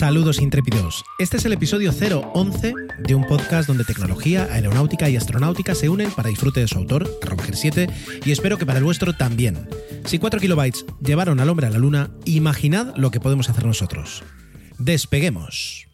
Saludos intrépidos. Este es el episodio 011 de un podcast donde tecnología, aeronáutica y astronáutica se unen para disfrute de su autor, Roger 7, y espero que para el vuestro también. Si 4 kilobytes llevaron al hombre a la luna, imaginad lo que podemos hacer nosotros. Despeguemos.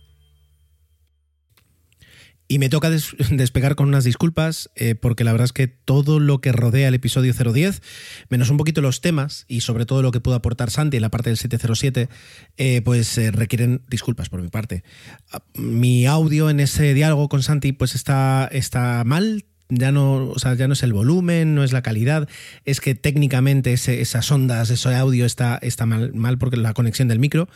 Y me toca des despegar con unas disculpas, eh, porque la verdad es que todo lo que rodea el episodio 010, menos un poquito los temas y sobre todo lo que pudo aportar Santi en la parte del 707, eh, pues eh, requieren disculpas por mi parte. Ah, mi audio en ese diálogo con Santi pues está, está mal, ya no, o sea, ya no es el volumen, no es la calidad, es que técnicamente ese, esas ondas, ese audio está, está mal, mal porque la conexión del micro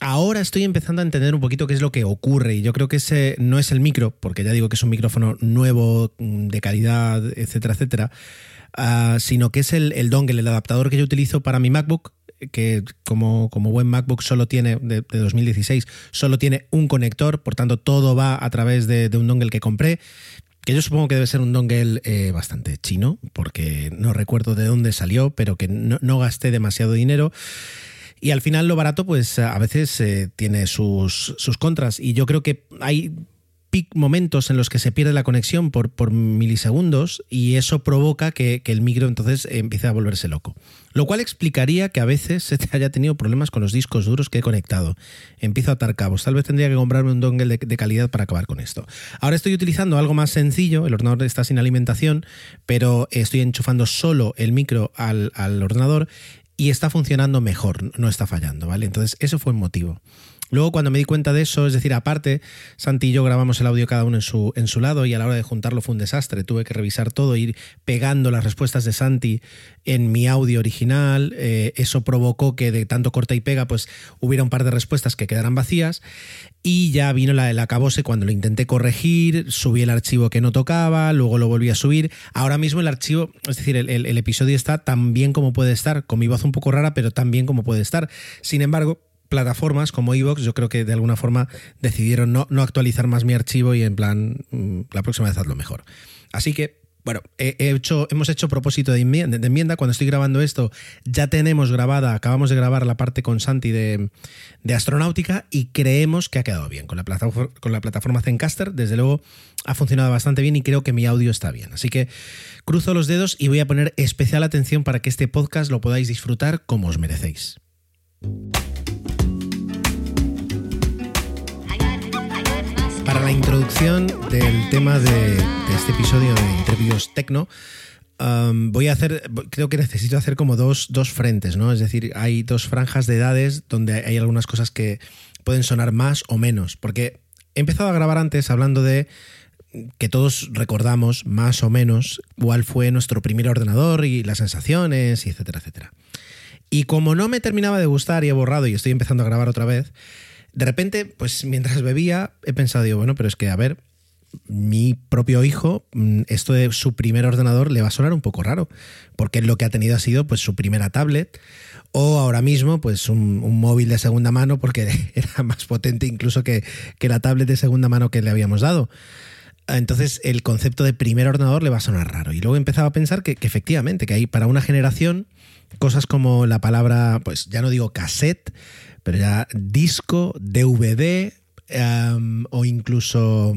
ahora estoy empezando a entender un poquito qué es lo que ocurre y yo creo que ese no es el micro, porque ya digo que es un micrófono nuevo, mm, de calidad, etcétera, etcétera, uh, sino que es el, dongle, el adaptador que yo utilizo para mi MacBook que como, como buen MacBook solo tiene, de, de, 2016, solo tiene un conector, por tanto todo va a través de, de un dongle que compré, que yo supongo que debe ser un dongle eh, bastante chino, porque no recuerdo de dónde salió, pero que no, no gasté demasiado dinero. Y al final lo barato, pues a veces eh, tiene sus, sus contras. Y yo creo que hay momentos en los que se pierde la conexión por, por milisegundos y eso provoca que, que, el micro entonces empiece a volverse loco. Lo cual explicaría que a veces se te haya tenido problemas con los discos duros que he conectado. Empiezo a atar cabos. Tal vez tendría que comprarme un dongle de, de calidad para acabar con esto. Ahora estoy utilizando algo más sencillo. El ordenador está sin alimentación, pero estoy enchufando solo el micro al, al ordenador y está funcionando mejor, no está fallando, ¿vale? Entonces, eso fue un motivo. Luego, cuando me di cuenta de eso, es decir, aparte, Santi y yo grabamos el audio cada uno en su, en su lado y a la hora de juntarlo fue un desastre. Tuve que revisar todo, ir pegando las respuestas de Santi en mi audio original. Eh, eso provocó que de tanto corta y pega, pues hubiera un par de respuestas que quedaran vacías. Y ya vino la del acabose cuando lo intenté corregir, subí el archivo que no tocaba, luego lo volví a subir. Ahora mismo el archivo, es decir, el, el, el episodio está tan bien como puede estar, con mi voz un poco rara, pero tan bien como puede estar. Sin embargo, plataformas como Evox, yo creo que de alguna forma decidieron no, no, actualizar más mi archivo y en plan, la próxima vez hazlo mejor. Así que, bueno, he hecho, hemos hecho propósito de enmienda, Cuando estoy grabando esto, ya tenemos grabada, acabamos de grabar la parte con Santi de, de astronáutica y creemos que ha quedado bien. Con la, plataforma, con la plataforma Zencaster, desde luego, ha funcionado bastante bien y creo que mi audio está bien. Así que cruzo los dedos y voy a poner especial atención para que este podcast lo podáis disfrutar como os merecéis. Para la introducción del tema de, este episodio de Interviews Tecno, um, voy a hacer, creo que necesito hacer como dos, dos frentes, ¿no? Es decir, hay dos franjas de edades donde hay algunas cosas que pueden sonar más o menos, porque he empezado a grabar antes hablando de que todos recordamos más o menos cuál fue nuestro primer ordenador y las sensaciones, y etcétera, etcétera. Y como no me terminaba de gustar y he borrado y estoy empezando a grabar otra vez, de repente, pues mientras bebía, he pensado, digo, bueno, pero es que, a ver, mi propio hijo, mm, esto de su primer ordenador le va a sonar un poco raro, porque lo que ha tenido ha sido pues su primera tablet o ahora mismo pues un, móvil de segunda mano porque era más potente incluso que, que, la tablet de segunda mano que le habíamos dado. Entonces el concepto de primer ordenador le va a sonar raro. Y luego empezaba a pensar que, que efectivamente, que hay para una generación cosas como la palabra, pues ya no digo cassette, pero ya disco, DVD, o incluso,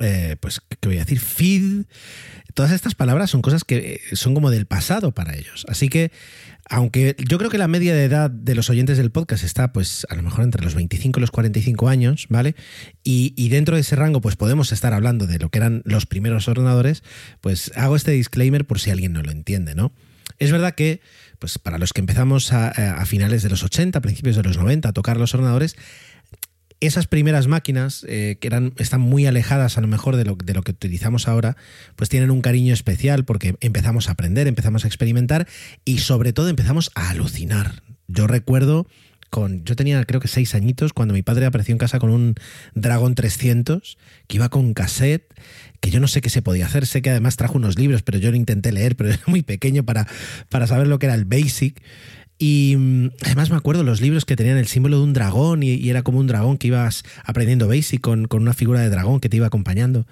eh, pues, ¿qué voy a decir? Feed. Todas estas palabras son cosas que son como del pasado para ellos. Así que aunque yo creo que la media de edad de los oyentes del podcast está, pues, a lo mejor entre los 25 y los 45 años, ¿vale? Y, dentro de ese rango, pues podemos estar hablando de lo que eran los primeros ordenadores, pues hago este disclaimer por si alguien no lo entiende, ¿no? Es verdad que, pues para los que empezamos a, a finales de los 80, principios de los 90 a tocar los ordenadores, esas primeras máquinas, eh, que eran, están muy alejadas a lo mejor de lo que utilizamos ahora, pues tienen un cariño especial porque empezamos a aprender, empezamos a experimentar y sobre todo empezamos a alucinar. Yo recuerdo yo tenía creo que seis añitos cuando mi padre apareció en casa con un Dragon 300 que iba con cassette, que yo no sé qué se podía hacer, sé que además trajo unos libros, pero yo lo intenté leer, pero era muy pequeño para, para saber lo que era el Basic. Y mm, además me acuerdo los libros que tenían el símbolo de un dragón y, era como un dragón que ibas aprendiendo Basic con, con, una figura de dragón que te iba acompañando.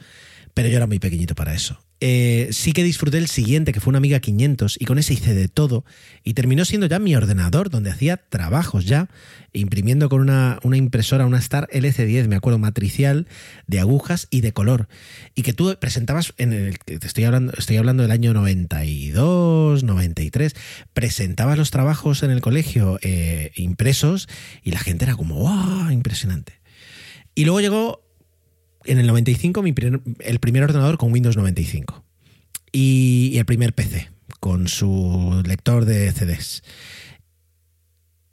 Pero yo era muy pequeñito para eso. Eh, sí que disfruté el siguiente, que fue una Amiga 500, y con ese hice de todo. Y terminó siendo ya mi ordenador, donde hacía trabajos ya, imprimiendo con una, una impresora, una Star LC10, me acuerdo, matricial, de agujas y de color. Y que tú presentabas, en el, te estoy hablando, estoy hablando del año 92, 93, presentabas los trabajos en el colegio eh, impresos y la gente era como, ¡wow! Impresionante. Y luego llegó en el 95 mi el primer ordenador con Windows 95 y, el primer PC con su lector de CDs.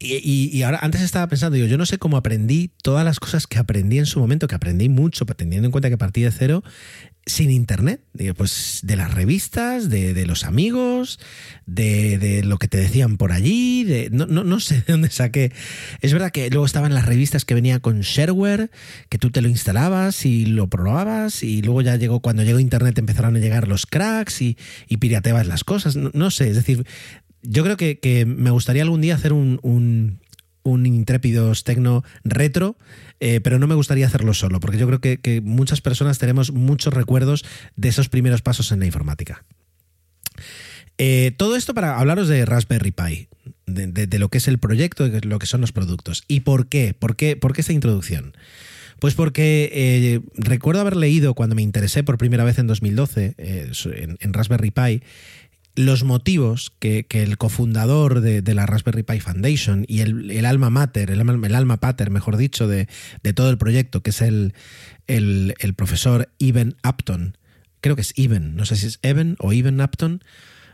Y, y, ahora, antes estaba pensando, digo, yo no sé cómo aprendí todas las cosas que aprendí en su momento, que aprendí mucho, teniendo en cuenta que partí de cero, sin internet, pues de las revistas, de, los amigos, de, lo que te decían por allí, de, no, no, sé de dónde saqué. Es verdad que luego estaban las revistas que venía con shareware, que tú te lo instalabas y lo probabas, y luego ya llegó, cuando llegó internet empezaron a llegar los cracks y, pirateabas las cosas. No, sé, es decir, yo creo que, me gustaría algún día hacer un, un intrépidos tecno retro eh, pero no me gustaría hacerlo solo, porque yo creo que, muchas personas tenemos muchos recuerdos de esos primeros pasos en la informática. Eh, todo esto para hablaros de Raspberry Pi, de, lo que es el proyecto, de lo que son los productos. ¿Y por qué? ¿Por qué, por qué esta introducción? Pues porque eh, recuerdo haber leído cuando me interesé por primera vez en 2012 en, Raspberry Pi los motivos que, el cofundador de, la Raspberry Pi Foundation y el, alma mater, el, el, alma pater, mejor dicho, de, todo el proyecto, que es el, profesor Eben Upton, creo que es Eben, no sé si es Eben o Eben Upton,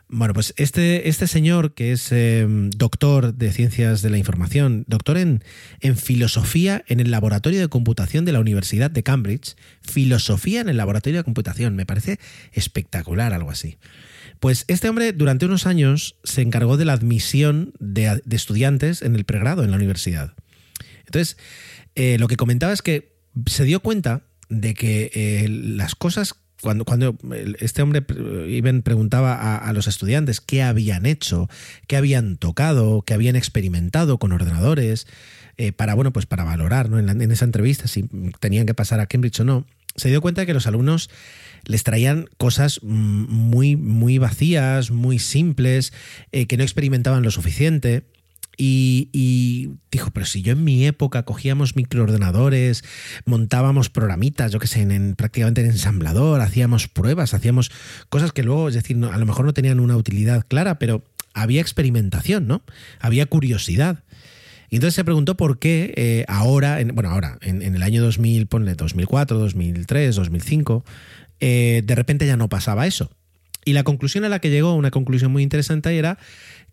bueno, pues este, este señor que es em, doctor de ciencias de la información, doctor en, filosofía en el laboratorio de computación de la Universidad de Cambridge, filosofía en el laboratorio de computación, me parece espectacular algo así. Pues este hombre durante unos años se encargó de la admisión de, estudiantes en el pregrado en la universidad. Entonces, eh, lo que comentaba es que se dio cuenta de que eh, las cosas cuando, cuando, este hombre Iben preguntaba a, los estudiantes qué habían hecho, qué habían tocado, qué habían experimentado con ordenadores, eh, para, bueno, pues para valorar ¿no? en, en, esa entrevista si tenían que pasar a Cambridge o no, se dio cuenta de que los alumnos les traían cosas muy, muy vacías, muy simples, eh, que no experimentaban lo suficiente. Y, dijo, pero si yo en mi época cogíamos microordenadores, montábamos programitas, yo qué sé, en, prácticamente en ensamblador, hacíamos pruebas, hacíamos cosas que luego, es decir, a lo mejor no tenían una utilidad clara, pero había experimentación, ¿no? Había curiosidad. Y entonces se preguntó por qué eh, ahora, bueno, ahora, en, en, el año 2000, ponle 2004, 2003, 2005, eh, de repente ya no pasaba eso. Y la conclusión a la que llegó, una conclusión muy interesante, era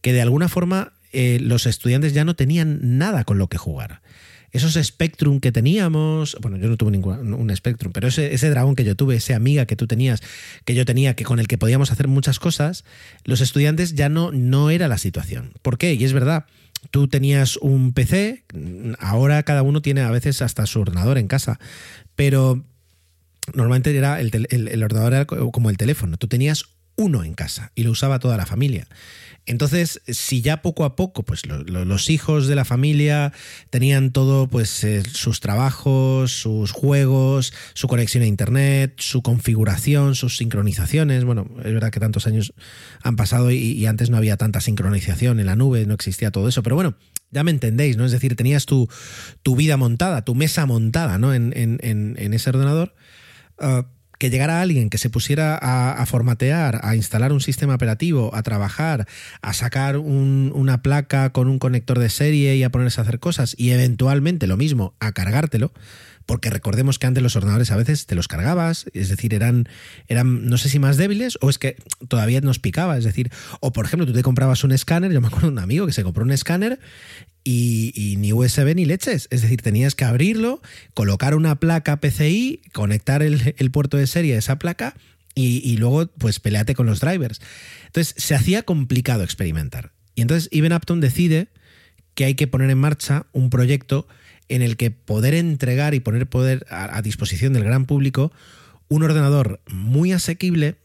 que de alguna forma eh, los estudiantes ya no tenían nada con lo que jugar. Esos Spectrum que teníamos, bueno, yo no tuve ningún un Spectrum, pero ese, ese dragón que yo tuve, esa amiga que tú tenías, que yo tenía, que con el que podíamos hacer muchas cosas, los estudiantes ya no, no era la situación. ¿Por qué? Y es verdad, tú tenías un PC, ahora cada uno tiene a veces hasta su ordenador en casa, pero normalmente era el, ordenador era como el teléfono. Tú tenías uno en casa y lo usaba toda la familia. Entonces, si ya poco a poco, pues los hijos de la familia tenían todo, pues eh, sus trabajos, sus juegos, su conexión a internet, su configuración, sus sincronizaciones. Bueno, es verdad que tantos años han pasado y, antes no había tanta sincronización en la nube, no existía todo eso, pero bueno, Ya me entendéis, ¿no? Es decir, tenías tu vida montada, tu mesa montada, ¿no? En, ese ordenador. Ah, que llegara alguien que se pusiera a, formatear, a instalar un sistema operativo, a trabajar, a sacar una placa con un conector de serie y a ponerse a hacer cosas y eventualmente lo mismo, a cargártelo, porque recordemos que antes los ordenadores a veces te los cargabas, es decir, eran, eran no sé si más débiles o es que todavía nos picaba, es decir, o por ejemplo tú te comprabas un escáner, yo me acuerdo de un amigo que se compró un escáner y, ni USB ni leches, es decir, tenías que abrirlo, colocar una placa PCI, conectar el, puerto de serie a esa placa y, luego pues peleate con los drivers. Entonces se hacía complicado experimentar. Y entonces Even Upton decide que hay que poner en marcha un proyecto en el que poder entregar y poner poder a, disposición del gran público un ordenador muy asequible,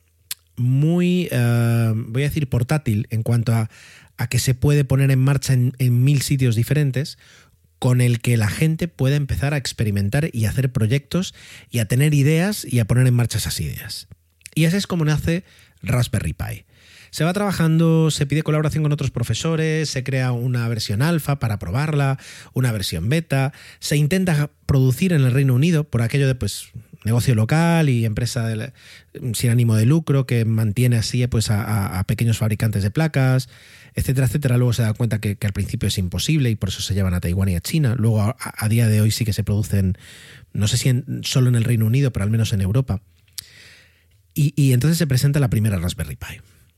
muy, eh, voy a decir, portátil en cuanto a, que se puede poner en marcha en, mil sitios diferentes, con el que la gente pueda empezar a experimentar y hacer proyectos y a tener ideas y a poner en marcha esas ideas. Y así es como nace Raspberry Pi. Se va trabajando, se pide colaboración con otros profesores, se crea una versión alfa para probarla, una versión beta, se intenta producir en el Reino Unido por aquello de pues negocio local y empresa sin ánimo de lucro que mantiene así pues a, pequeños fabricantes de placas, etcétera, etcétera. Luego se da cuenta que, al principio es imposible y por eso se llevan a Taiwán y a China. Luego a, día de hoy sí que se producen, no sé si solo en el Reino Unido, pero al menos en Europa. y entonces se presenta la primera Raspberry Pi.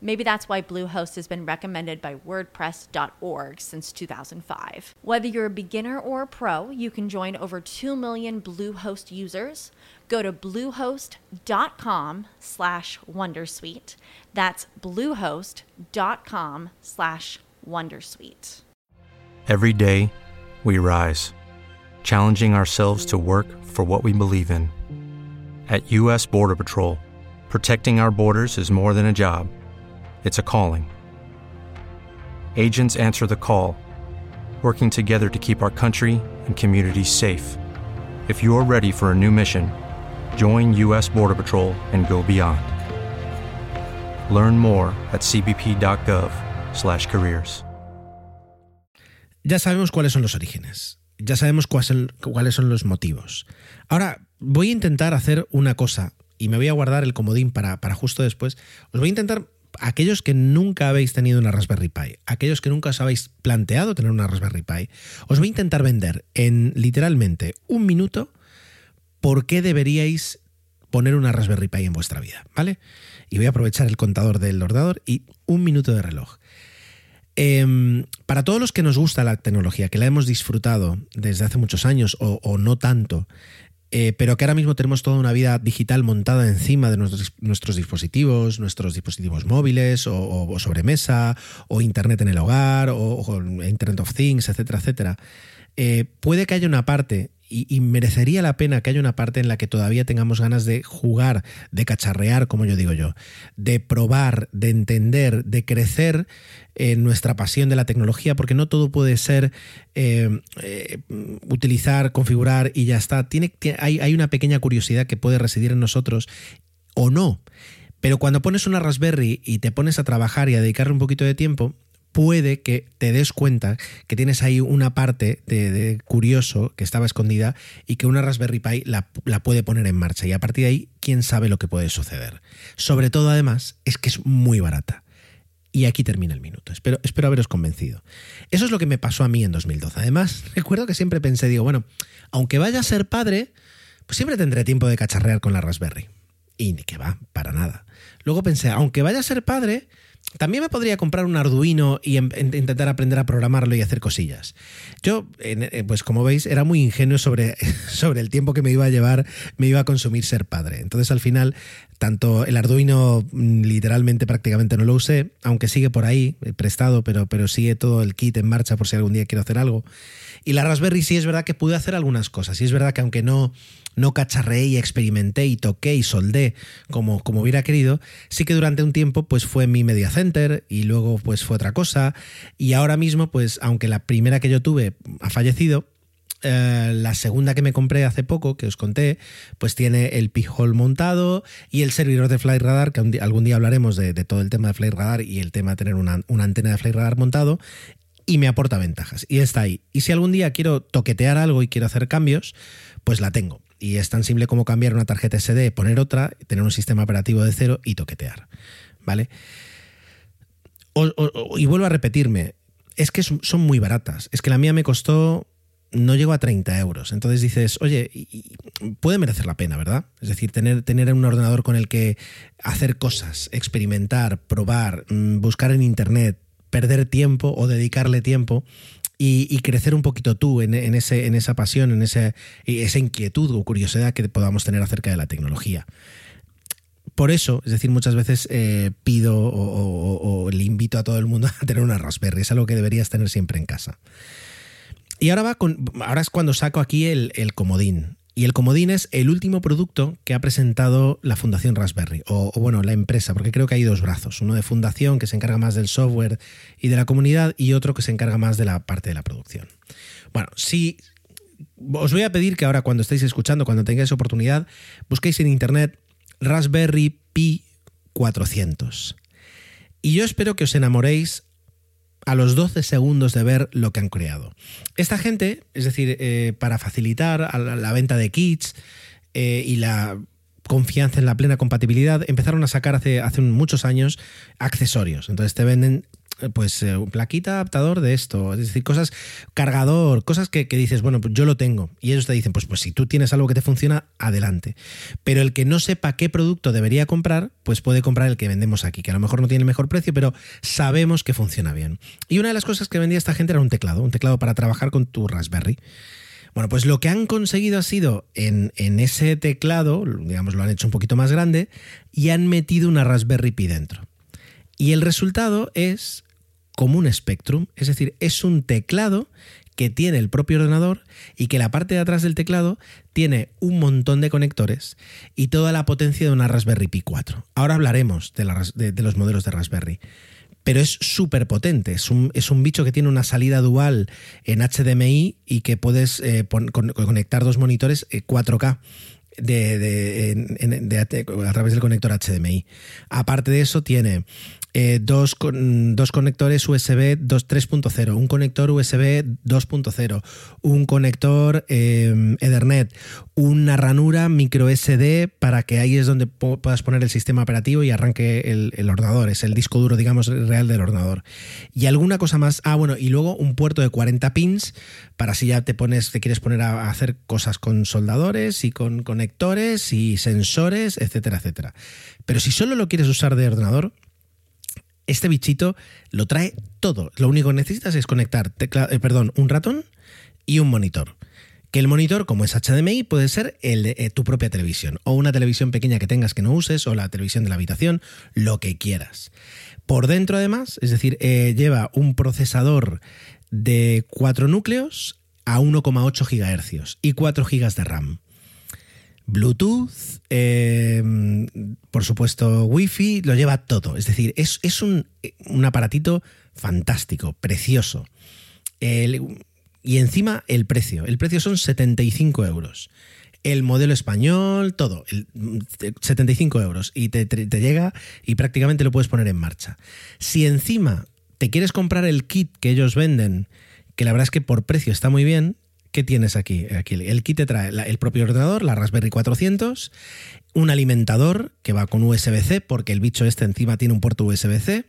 Maybe that's why Bluehost has been recommended by WordPress.org since 2005. Whether you're a beginner or a pro, you can join over 2 million Bluehost users. Go to bluehost.com slash wondersuite. That's bluehost.com slash wondersuite. Every day, we rise, challenging ourselves to work for what we believe in. At U.S. Border Patrol, protecting our borders is more than a job it's a calling. Agents answer the call, working together to keep our country and communities safe. If you're ready for a new mission, join U.S. Border Patrol and go beyond. Learn more at cbp.gov/careers. Ya sabemos cuáles son los orígenes. Ya sabemos cuáles son los motivos. Ahora voy a intentar hacer una cosa y me voy a guardar el comodín para, para justo después. Os voy a intentar aquellos que nunca habéis tenido una Raspberry Pi, aquellos que nunca os habéis planteado tener una Raspberry Pi, os voy a intentar vender en literalmente un minuto por qué deberíais poner una Raspberry Pi en vuestra vida, ¿vale? Y voy a aprovechar el contador del ordenador y un minuto de reloj. Em, para todos los que nos gusta la tecnología, que la hemos disfrutado desde hace muchos años o no tanto, eh, pero que ahora mismo tenemos toda una vida digital montada encima de nuestros, dispositivos, nuestros dispositivos móviles o, sobremesa, o Internet en el hogar, o, Internet of Things, etcétera, etcétera. Eh, puede que haya una parte y, merecería la pena que haya una parte en la que todavía tengamos ganas de jugar, de cacharrear, como yo digo yo, de probar, de entender, de crecer en nuestra pasión de la tecnología, porque no todo puede ser eh, eh, utilizar, configurar y ya está. Tiene, hay, hay una pequeña curiosidad que puede residir en nosotros o no. Pero cuando pones una Raspberry y te pones a trabajar y a dedicarle un poquito de tiempo, puede que te des cuenta que tienes ahí una parte de, curioso que estaba escondida y que una Raspberry Pi la, puede poner en marcha. Y a partir de ahí, quién sabe lo que puede suceder. Sobre todo, además, es que es muy barata. Y aquí termina el minuto. Espero, espero haberos convencido. Eso es lo que me pasó a mí en 2012. Además, recuerdo que siempre pensé, digo, bueno, aunque vaya a ser padre, pues siempre tendré tiempo de cacharrear con la Raspberry. Y ni que va, para nada. Luego pensé, aunque vaya a ser padre, también me podría comprar un Arduino y em, intentar aprender a programarlo y hacer cosillas. Yo, eh, pues como veis, era muy ingenuo sobre, sobre el tiempo que me iba a llevar, me iba a consumir ser padre. Entonces al final, tanto el Arduino mm, literalmente prácticamente no lo usé, aunque sigue por ahí, eh, prestado, pero, pero sigue todo el kit en marcha por si algún día quiero hacer algo. Y la Raspberry sí es verdad que pude hacer algunas cosas. Y es verdad que aunque no, no cacharreé y experimenté y toqué y soldé como, como hubiera querido, sí que durante un tiempo pues fue mi media center y luego pues fue otra cosa. Y ahora mismo, pues aunque la primera que yo tuve ha fallecido, eh, la segunda que me compré hace poco, que os conté, pues tiene el P-Hole montado y el servidor de Flight Radar, que algún día hablaremos de, todo el tema de Flight Radar y el tema de tener una, una antena de Flight Radar montado, y me aporta ventajas. Y está ahí. Y si algún día quiero toquetear algo y quiero hacer cambios, pues la tengo. Y es tan simple como cambiar una tarjeta SD, poner otra, tener un sistema operativo de cero y toquetear. ¿Vale? y vuelvo a repetirme, es que son muy baratas. Es que la mía me costó, no llegó a 30 euros. Entonces dices, oye, puede merecer la pena, ¿verdad? Es decir, tener, tener un ordenador con el que hacer cosas, experimentar, probar, mm, buscar en Internet, perder tiempo o dedicarle tiempo y, crecer un poquito tú en, ese, en esa pasión, en esa inquietud o curiosidad que podamos tener acerca de la tecnología. Por eso, es decir, muchas veces eh, pido o, le invito a todo el mundo a tener una Raspberry. Es algo que deberías tener siempre en casa. Y ahora va con. Ahora es cuando saco aquí el, el comodín. Y el comodín es el último producto que ha presentado la Fundación Raspberry, o, bueno, la empresa, porque creo que hay dos brazos, uno de fundación que se encarga más del software y de la comunidad y otro que se encarga más de la parte de la producción. Bueno, si os voy a pedir que ahora cuando estéis escuchando, cuando tengáis oportunidad, busquéis en internet Raspberry Pi 400. Y yo espero que os enamoréis a los 12 segundos de ver lo que han creado. Esta gente, es decir, eh, para facilitar la, venta de kits eh, y la confianza en la plena compatibilidad, empezaron a sacar hace, hace muchos años accesorios. Entonces te venden pues eh, plaquita adaptador de esto, es decir, cosas, cargador, cosas que, dices, bueno, pues yo lo tengo. Y ellos te dicen, pues, pues si tú tienes algo que te funciona, adelante. Pero el que no sepa qué producto debería comprar, pues puede comprar el que vendemos aquí, que a lo mejor no tiene el mejor precio, pero sabemos que funciona bien. Y una de las cosas que vendía esta gente era un teclado, un teclado para trabajar con tu Raspberry. Bueno, pues lo que han conseguido ha sido en, en, ese teclado, digamos, lo han hecho un poquito más grande y han metido una Raspberry Pi dentro. Y el resultado es como un Spectrum, es decir, es un teclado que tiene el propio ordenador y que la parte de atrás del teclado tiene un montón de conectores y toda la potencia de una Raspberry Pi 4. Ahora hablaremos de, los modelos de Raspberry. Pero es súper potente, es un, es un, bicho que tiene una salida dual en HDMI y que puedes eh, conectar dos monitores 4K. Eh, a través del conector HDMI. Aparte de eso, tiene eh, dos, dos, conectores USB 3.0, un conector USB 2.0, un conector eh, Ethernet, una ranura micro SD para que ahí es donde puedas poner el sistema operativo y arranque el, ordenador, es el disco duro, digamos, real del ordenador. Y alguna cosa más, ah, bueno, y luego un puerto de 40 pins para si ya te pones, te quieres poner a hacer cosas con soldadores y con conectores y sensores, etcétera, etcétera. Pero si solo lo quieres usar de ordenador, este bichito lo trae todo. Lo único que necesitas es conectar eh, perdón, un ratón y un monitor. Que el monitor, como es HDMI, puede ser el de eh, tu propia televisión, o una televisión pequeña que tengas que no uses, o la televisión de la habitación, lo que quieras. Por dentro, además, es decir, eh, lleva un procesador de 4 núcleos a 1,8 GHz y 4 GB de RAM. Bluetooth, eh, por supuesto Wi-Fi, lo lleva todo. Es decir, es, un, aparatito fantástico, precioso. y encima el precio. El precio son 75 euros. El modelo español, todo, 75 euros. Y te, te llega y prácticamente lo puedes poner en marcha. Si encima te quieres comprar el kit que ellos venden, que la verdad es que por precio está muy bien, ¿Qué tienes aquí? el kit te trae el propio ordenador, la Raspberry 400, un alimentador que va con USB-C, porque el bicho este encima tiene un puerto USB-C,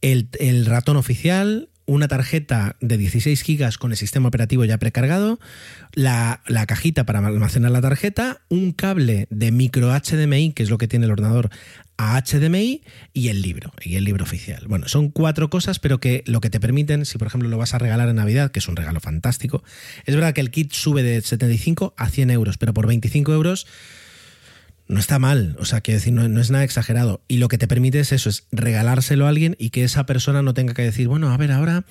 el, ratón oficial, una tarjeta de 16 gigas con el sistema operativo ya precargado, la, la, cajita para almacenar la tarjeta, un cable de micro HDMI, que es lo que tiene el ordenador, a HDMI y el libro, y el libro oficial. Bueno, son cuatro cosas, pero que lo que te permiten, si por ejemplo lo vas a regalar en Navidad, que es un regalo fantástico, es verdad que el kit sube de 75 a 100 euros, pero por 25 euros no está mal, o sea, quiero decir, no, no, es nada exagerado. Y lo que te permite es eso, es regalárselo a alguien y que esa persona no tenga que decir, bueno, a ver, ahora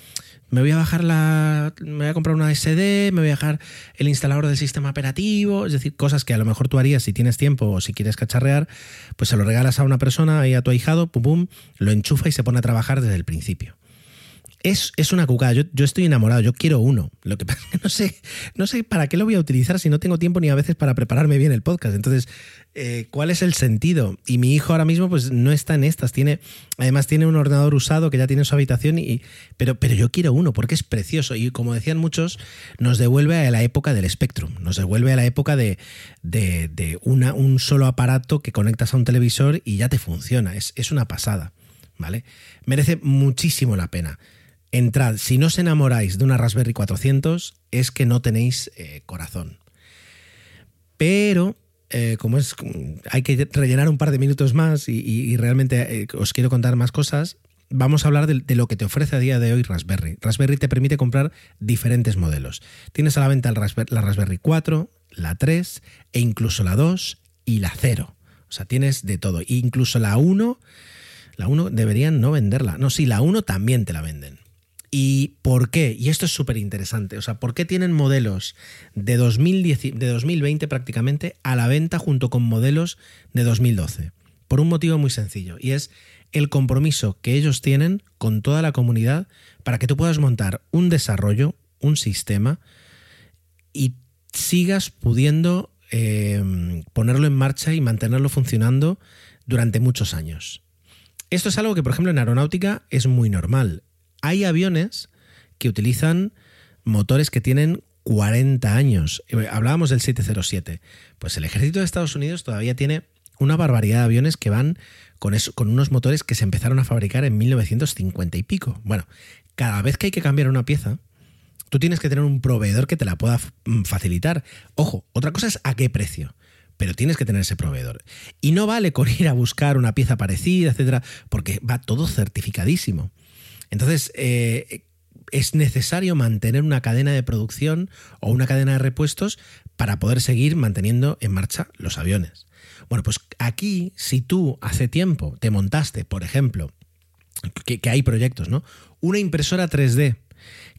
me voy a bajar la. me voy a comprar una SD, me voy a bajar el instalador del sistema operativo, es decir, cosas que a lo mejor tú harías si tienes tiempo o si quieres cacharrear, pues se lo regalas a una persona y a tu ahijado, pum pum, lo enchufa y se pone a trabajar desde el principio. Es, es, una cucada. Yo, yo, estoy enamorado, yo quiero uno. Lo que pasa es que no sé, no sé para qué lo voy a utilizar si no tengo tiempo ni a veces para prepararme bien el podcast. Entonces, eh, ¿cuál es el sentido? Y mi hijo ahora mismo, pues no está en estas. Tiene, además, tiene un ordenador usado que ya tiene en su habitación, y, pero, pero yo quiero uno porque es precioso. Y como decían muchos, nos devuelve a la época del Spectrum, nos devuelve a la época de, de, de una, un solo aparato que conectas a un televisor y ya te funciona. Es, es una pasada. ¿Vale? Merece muchísimo la pena entrad, si no os enamoráis de una Raspberry 400, es que no tenéis eh, corazón. Pero, eh, como es, hay que rellenar un par de minutos más y, realmente eh, os quiero contar más cosas, vamos a hablar de, lo que te ofrece a día de hoy Raspberry. Raspberry te permite comprar diferentes modelos. Tienes a la venta la Raspberry 4, la 3 e incluso la 2 y la 0. O sea, tienes de todo. incluso la 1, la 1 deberían no venderla. No, sí, la 1 también te la venden. ¿Y por qué? Y esto es súper interesante. O sea, ¿por qué tienen modelos de, 2010, de 2020 prácticamente a la venta junto con modelos de 2012? Por un motivo muy sencillo. Y es el compromiso que ellos tienen con toda la comunidad para que tú puedas montar un desarrollo, un sistema y sigas pudiendo eh, ponerlo en marcha y mantenerlo funcionando durante muchos años. Esto es algo que, por ejemplo, en aeronáutica es muy normal hay aviones que utilizan motores que tienen 40 años. Hablábamos del 707. Pues el ejército de Estados Unidos todavía tiene una barbaridad de aviones que van con, eso, con unos motores que se empezaron a fabricar en 1950 y pico. Bueno, cada vez que hay que cambiar una pieza, tú tienes que tener un proveedor que te la pueda mm, facilitar. Ojo, otra cosa es a qué precio. Pero tienes que tener ese proveedor. Y no vale con ir a buscar una pieza parecida, etcétera, porque va todo certificadísimo. Entonces, eh, es necesario mantener una cadena de producción o una cadena de repuestos para poder seguir manteniendo en marcha los aviones. Bueno, pues aquí, si tú hace tiempo te montaste, por ejemplo, que, que hay proyectos, ¿no? Una impresora 3D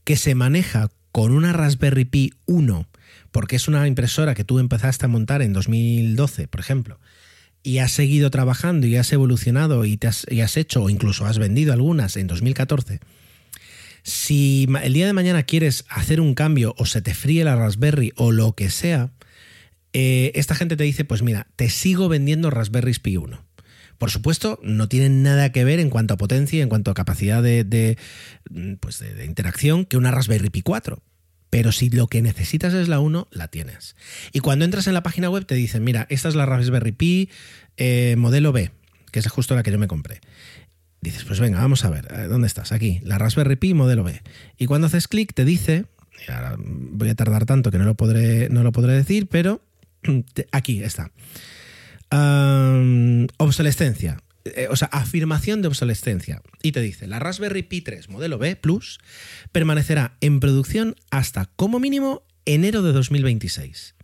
que se maneja con una Raspberry Pi 1, porque es una impresora que tú empezaste a montar en 2012, por ejemplo, y has seguido trabajando y has evolucionado y, te has, y hecho o incluso has vendido algunas en 2014, si el día de mañana quieres hacer un cambio o se te fríe la Raspberry o lo que sea, eh, esta gente te dice, pues mira, te sigo vendiendo Raspberry Pi 1. Por supuesto, no tienen nada que ver en cuanto a potencia, en cuanto a capacidad de, de, pues de, de interacción que una Raspberry Pi 4. Pero si lo que necesitas es la 1, la tienes. Y cuando entras en la página web te dicen, mira, esta es la Raspberry Pi eh, modelo B, que es justo la que yo me compré. Dices, pues venga, vamos a ver, eh, ¿dónde estás? Aquí, la Raspberry Pi modelo B. Y cuando haces clic te dice, ahora voy a tardar tanto que no lo podré, no lo podré decir, pero aquí está. Obsolescencia. Eh, o sea, afirmación de obsolescencia. Y te dice, la Raspberry Pi 3 modelo B Plus permanecerá en producción hasta como mínimo enero de 2026.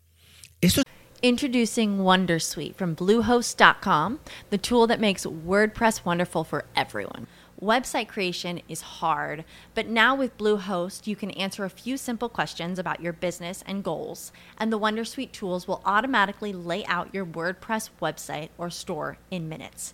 Esto Introducing Wondersuite from Bluehost.com, the tool that makes WordPress wonderful for everyone. Website creation is hard, but now with Bluehost, you can answer a few simple questions about your business and goals, and the Wondersuite tools will automatically lay out your WordPress website or store in minutes.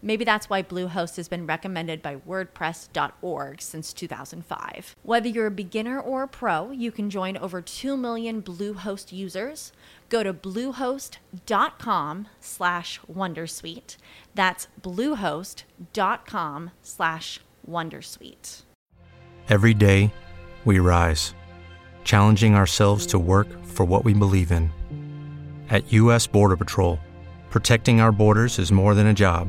Maybe that's why Bluehost has been recommended by WordPress.org since 2005. Whether you're a beginner or a pro, you can join over 2 million Bluehost users. Go to bluehost.com slash Wondersuite. That's bluehost.com slash Wondersuite. Every day, we rise, challenging ourselves to work for what we believe in. At U.S. Border Patrol, protecting our borders is more than a job,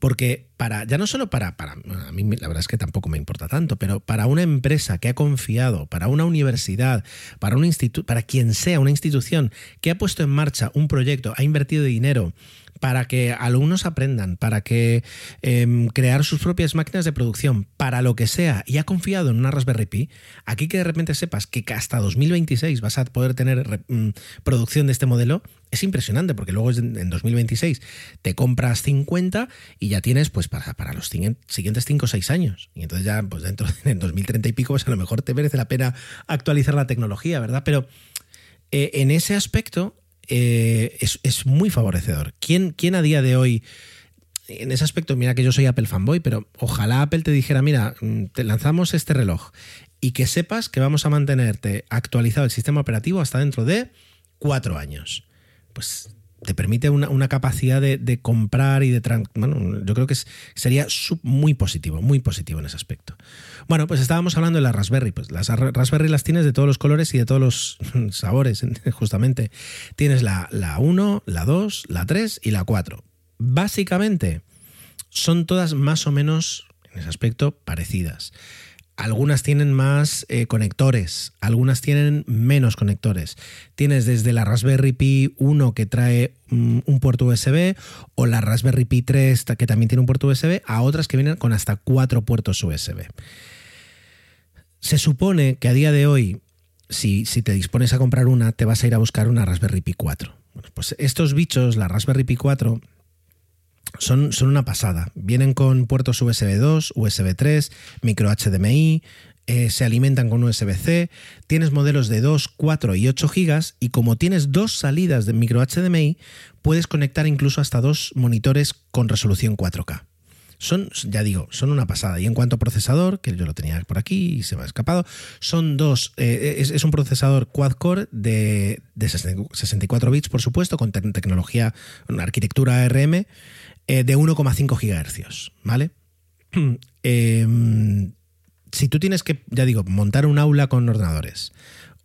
Porque para, ya no solo para, para, a mí la verdad es que tampoco me importa tanto, pero para una empresa que ha confiado, para una universidad, para un instituto, para quien sea, una institución que ha puesto en marcha un proyecto, ha invertido dinero, para que alumnos aprendan, para que eh, crear sus propias máquinas de producción, para lo que sea, y ha confiado en una Raspberry Pi, aquí que de repente sepas que hasta 2026 vas a poder tener mm, producción de este modelo, es impresionante, porque luego en 2026 te compras 50 y ya tienes pues para, para los siguientes 5 o 6 años. Y entonces ya pues dentro de 2030 y pico, pues a lo mejor te merece la pena actualizar la tecnología, ¿verdad? Pero eh, en ese aspecto eh, es, muy favorecedor. ¿Quién, ¿Quién a día de hoy en ese aspecto, mira que yo soy Apple fanboy, pero ojalá Apple te dijera, mira, mm, te lanzamos este reloj y que sepas que vamos a mantenerte actualizado el sistema operativo hasta dentro de cuatro años. Pues te permite una, capacidad de, comprar y de... Bueno, yo creo que sería muy positivo, muy positivo en ese aspecto. Bueno, pues estábamos hablando de la Raspberry. Pues las Raspberry las tienes de todos los colores y de todos los sabores, justamente. Tienes la, la 1, la 2, la 3 y la 4. Básicamente, son todas más o menos, en ese aspecto, parecidas. Algunas tienen más eh, conectores, algunas tienen menos conectores. Tienes desde la Raspberry Pi 1 que trae mm, un puerto USB o la Raspberry Pi 3 que también tiene un puerto USB a otras que vienen con hasta cuatro puertos USB. Se supone que a día de hoy, si, si te dispones a comprar una, te vas a ir a buscar una Raspberry Pi 4. pues estos bichos, la Raspberry Pi 4, son, son una pasada. Vienen con puertos USB 2, USB 3, micro HDMI, eh, se alimentan con USB-C, tienes modelos de 2, 4 y 8 GB y como tienes dos salidas de micro HDMI, puedes conectar incluso hasta dos monitores con resolución 4K. Son, ya digo, son una pasada. Y en cuanto a procesador, que yo lo tenía por aquí y se me ha escapado, son dos, eh, es, un procesador quad-core de, de 64 bits, por supuesto, con tecnología, una arquitectura ARM eh, de 1,5 GHz, ¿vale? Em, si tú tienes que, ya digo, montar un aula con ordenadores,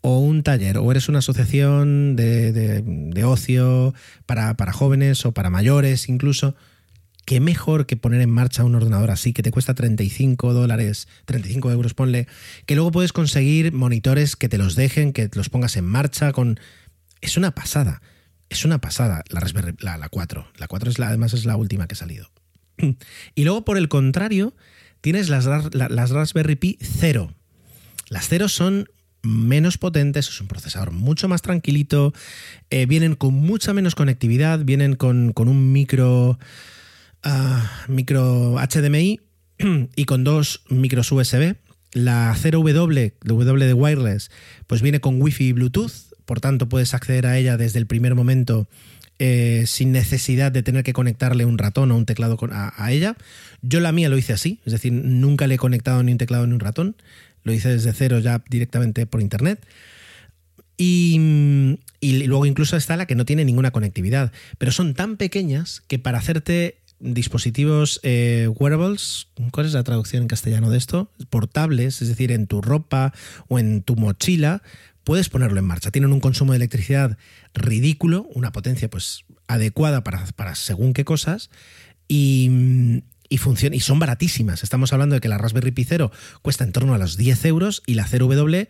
o un taller, o eres una asociación de, ocio para, jóvenes o para mayores incluso, qué mejor que poner en marcha un ordenador así que te cuesta 35 dólares, 35 euros, ponle, que luego puedes conseguir monitores que te los dejen, que los pongas en marcha con... Es una pasada es una pasada la Raspberry, la, 4. La 4 es la, además es la última que ha salido. Y luego, por el contrario, tienes las, las Raspberry Pi 0. Las 0 son menos potentes, es un procesador mucho más tranquilito, eh, vienen con mucha menos conectividad, vienen con, un micro, ah, micro HDMI y con dos micros USB. La 0W, W de wireless, pues viene con Wi-Fi y Bluetooth, por tanto puedes acceder a ella desde el primer momento eh, sin necesidad de tener que conectarle un ratón o un teclado a, ella. Yo la mía lo hice así, es decir, nunca le he conectado ni un teclado ni un ratón, lo hice desde cero ya directamente por internet. Y, luego incluso está la que no tiene ninguna conectividad, pero son tan pequeñas que para hacerte dispositivos eh, wearables, ¿cuál es la traducción en castellano de esto? Portables, es decir, en tu ropa o en tu mochila, puedes ponerlo en marcha. Tienen un consumo de electricidad ridículo, una potencia pues adecuada para, para según qué cosas y, y, y son baratísimas. Estamos hablando de que la Raspberry Pi 0 cuesta en torno a los 10 euros y la 0W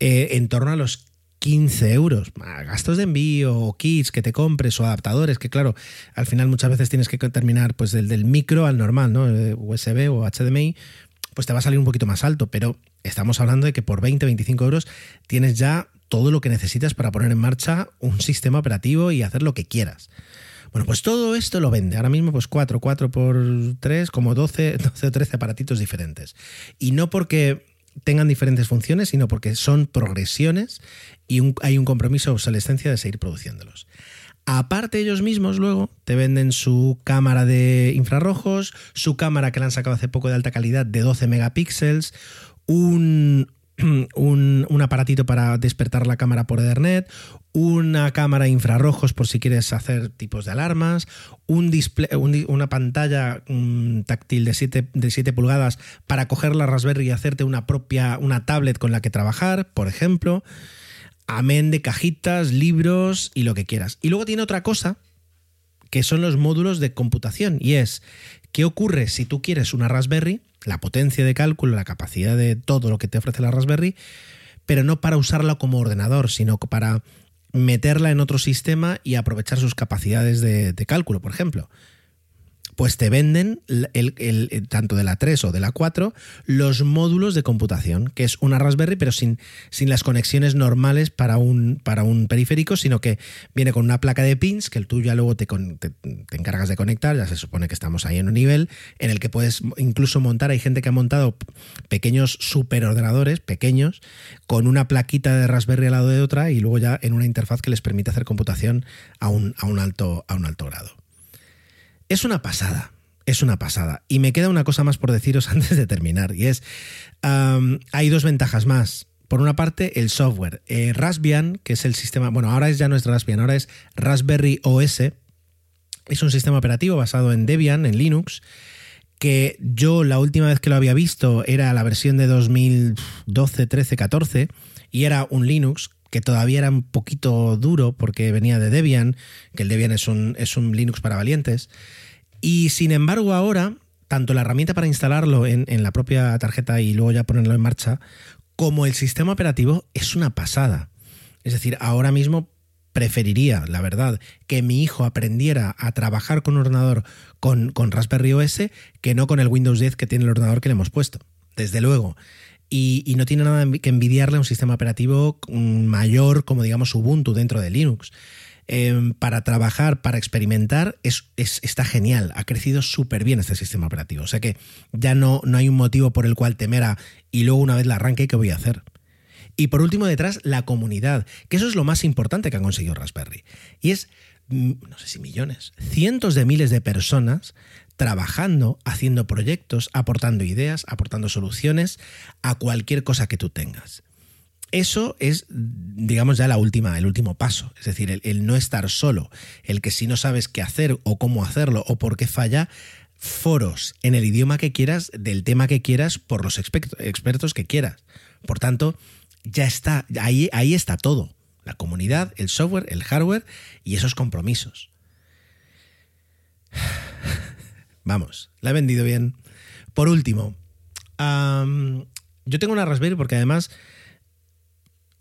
eh, en torno a los 15 euros. Gastos de envío, kits que te compres o adaptadores, que claro, al final muchas veces tienes que terminar pues del, del micro al normal, ¿no? USB o HDMI pues te va a salir un poquito más alto, pero estamos hablando de que por 20, 25 euros tienes ya todo lo que necesitas para poner en marcha un sistema operativo y hacer lo que quieras. Bueno, pues todo esto lo vende. Ahora mismo, pues 4, 4 por 3, como 12, 12 o 13 aparatitos diferentes. Y no porque tengan diferentes funciones, sino porque son progresiones y hay un compromiso de obsolescencia de seguir produciéndolos. Aparte ellos mismos luego te venden su cámara de infrarrojos, su cámara que le han sacado hace poco de alta calidad de 12 megapíxeles, un, un, aparatito para despertar la cámara por Ethernet, una cámara de infrarrojos por si quieres hacer tipos de alarmas, un display, una pantalla mm, táctil de 7, de 7 pulgadas para coger la Raspberry y hacerte una propia una tablet con la que trabajar, por ejemplo amén de cajitas, libros y lo que quieras. Y luego tiene otra cosa, que son los módulos de computación, y es, ¿qué ocurre si tú quieres una Raspberry, la potencia de cálculo, la capacidad de todo lo que te ofrece la Raspberry, pero no para usarla como ordenador, sino para meterla en otro sistema y aprovechar sus capacidades de, de cálculo, por ejemplo? Pues te venden el, tanto de la 3 o de la 4 los módulos de computación, que es una Raspberry, pero sin, sin las conexiones normales para un, para un periférico, sino que viene con una placa de pins que tú ya luego te, te, encargas de conectar, ya se supone que estamos ahí en un nivel en el que puedes incluso montar, hay gente que ha montado pequeños superordenadores, pequeños, con una plaquita de Raspberry al lado de otra y luego ya en una interfaz que les permite hacer computación a un, a un, alto, a un alto grado. Es una pasada, es una pasada. Y me queda una cosa más por deciros antes de terminar, y es, hay dos ventajas más. Por una parte, el software. Eh, Raspbian, que es el sistema, bueno, ahora ya no es Raspbian, ahora es Raspberry OS. Es un sistema operativo basado en Debian, en Linux, que yo la última vez que lo había visto era la versión de 2012, 13, 14, y era un Linux que todavía era un poquito duro porque venía de Debian, que el Debian es un, es un Linux para valientes. Y sin embargo ahora, tanto la herramienta para instalarlo en, en la propia tarjeta y luego ya ponerlo en marcha, como el sistema operativo es una pasada. Es decir, ahora mismo preferiría, la verdad, que mi hijo aprendiera a trabajar con un ordenador con, con Raspberry OS que no con el Windows 10 que tiene el ordenador que le hemos puesto. Desde luego y, no tiene nada que envidiarle a un sistema operativo mayor como digamos Ubuntu dentro de Linux. Em, para trabajar, para experimentar, es, está genial. Ha crecido súper bien este sistema operativo. O sea que ya no, no hay un motivo por el cual temer a y luego una vez la arranque, ¿qué voy a hacer? Y por último, detrás, la comunidad, que eso es lo más importante que ha conseguido Raspberry. Y es, mm, no sé si millones, cientos de miles de personas trabajando, haciendo proyectos, aportando ideas, aportando soluciones a cualquier cosa que tú tengas. Eso es, digamos, ya la última, el último paso. Es decir, el, no estar solo, el que si no sabes qué hacer o cómo hacerlo o por qué falla, foros en el idioma que quieras, del tema que quieras, por los expertos que quieras. Por tanto, ya está, ahí, ahí está todo. La comunidad, el software, el hardware y esos compromisos. Vamos, la he vendido bien. Por último, yo tengo una Raspberry porque además,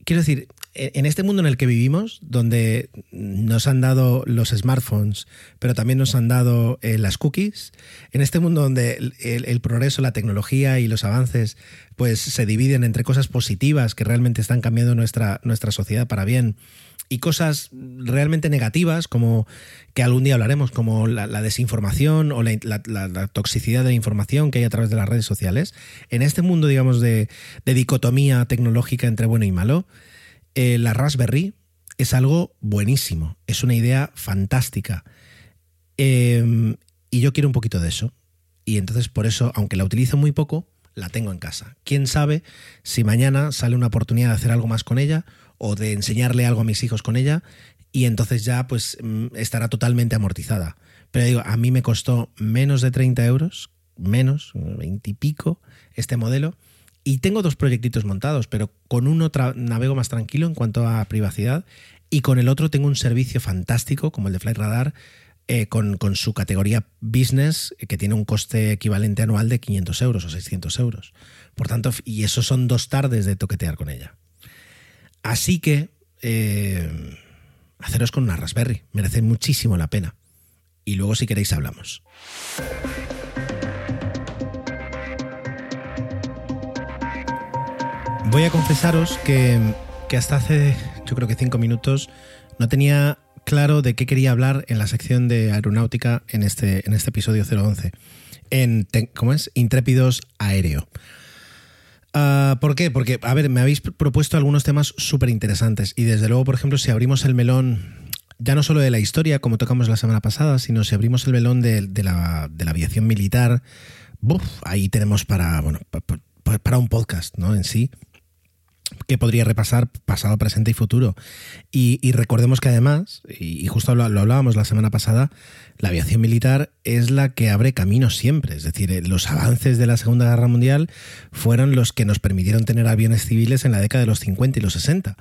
quiero decir, e, en este mundo en el que vivimos, donde nos han dado los smartphones, pero también nos han dado eh, las cookies, en este mundo donde el, progreso, la tecnología y los avances pues se dividen entre cosas positivas que realmente están cambiando nuestra, nuestra sociedad para bien y cosas realmente negativas, como que algún día hablaremos, como la, desinformación o la, toxicidad de la información que hay a través de las redes sociales, en este mundo, digamos, de, dicotomía tecnológica entre bueno y malo, eh, la Raspberry es algo buenísimo, es una idea fantástica. Em, y yo quiero un poquito de eso. Y entonces por eso, aunque la utilizo muy poco, la tengo en casa. ¿Quién sabe si mañana sale una oportunidad de hacer algo más con ella o de enseñarle algo a mis hijos con ella y entonces ya pues mm, estará totalmente amortizada. Pero digo, a mí me costó menos de 30 euros, menos, 20 y pico, este modelo. Y tengo dos proyectitos montados, pero con uno navego más tranquilo en cuanto a privacidad y con el otro tengo un servicio fantástico como el de Flight Radar eh, con, con, su categoría business que tiene un coste equivalente anual de 500 euros o 600 euros. Por tanto, y eso son dos tardes de toquetear con ella. Así que, eh, haceros con una Raspberry, merece muchísimo la pena. Y luego si queréis hablamos. Voy a confesaros que, que hasta hace, yo creo que cinco minutos, no tenía claro de qué quería hablar en la sección de aeronáutica en este, en este episodio 011. En, ¿cómo es? Intrépidos aéreo. Uh, ¿Por qué? Porque, a ver, me habéis propuesto algunos temas súper interesantes y desde luego, por ejemplo, si abrimos el melón, ya no solo de la historia, como tocamos la semana pasada, sino si abrimos el melón de, la, aviación militar, ¡buf! ahí tenemos para, bueno, para un podcast, ¿no? En sí que podría repasar pasado, presente y futuro. Y, recordemos que además, y, justo lo, hablábamos la semana pasada, la aviación militar es la que abre caminos siempre. Es decir, eh, los avances de la Segunda Guerra Mundial fueron los que nos permitieron tener aviones civiles en la década de los 50 y los 60.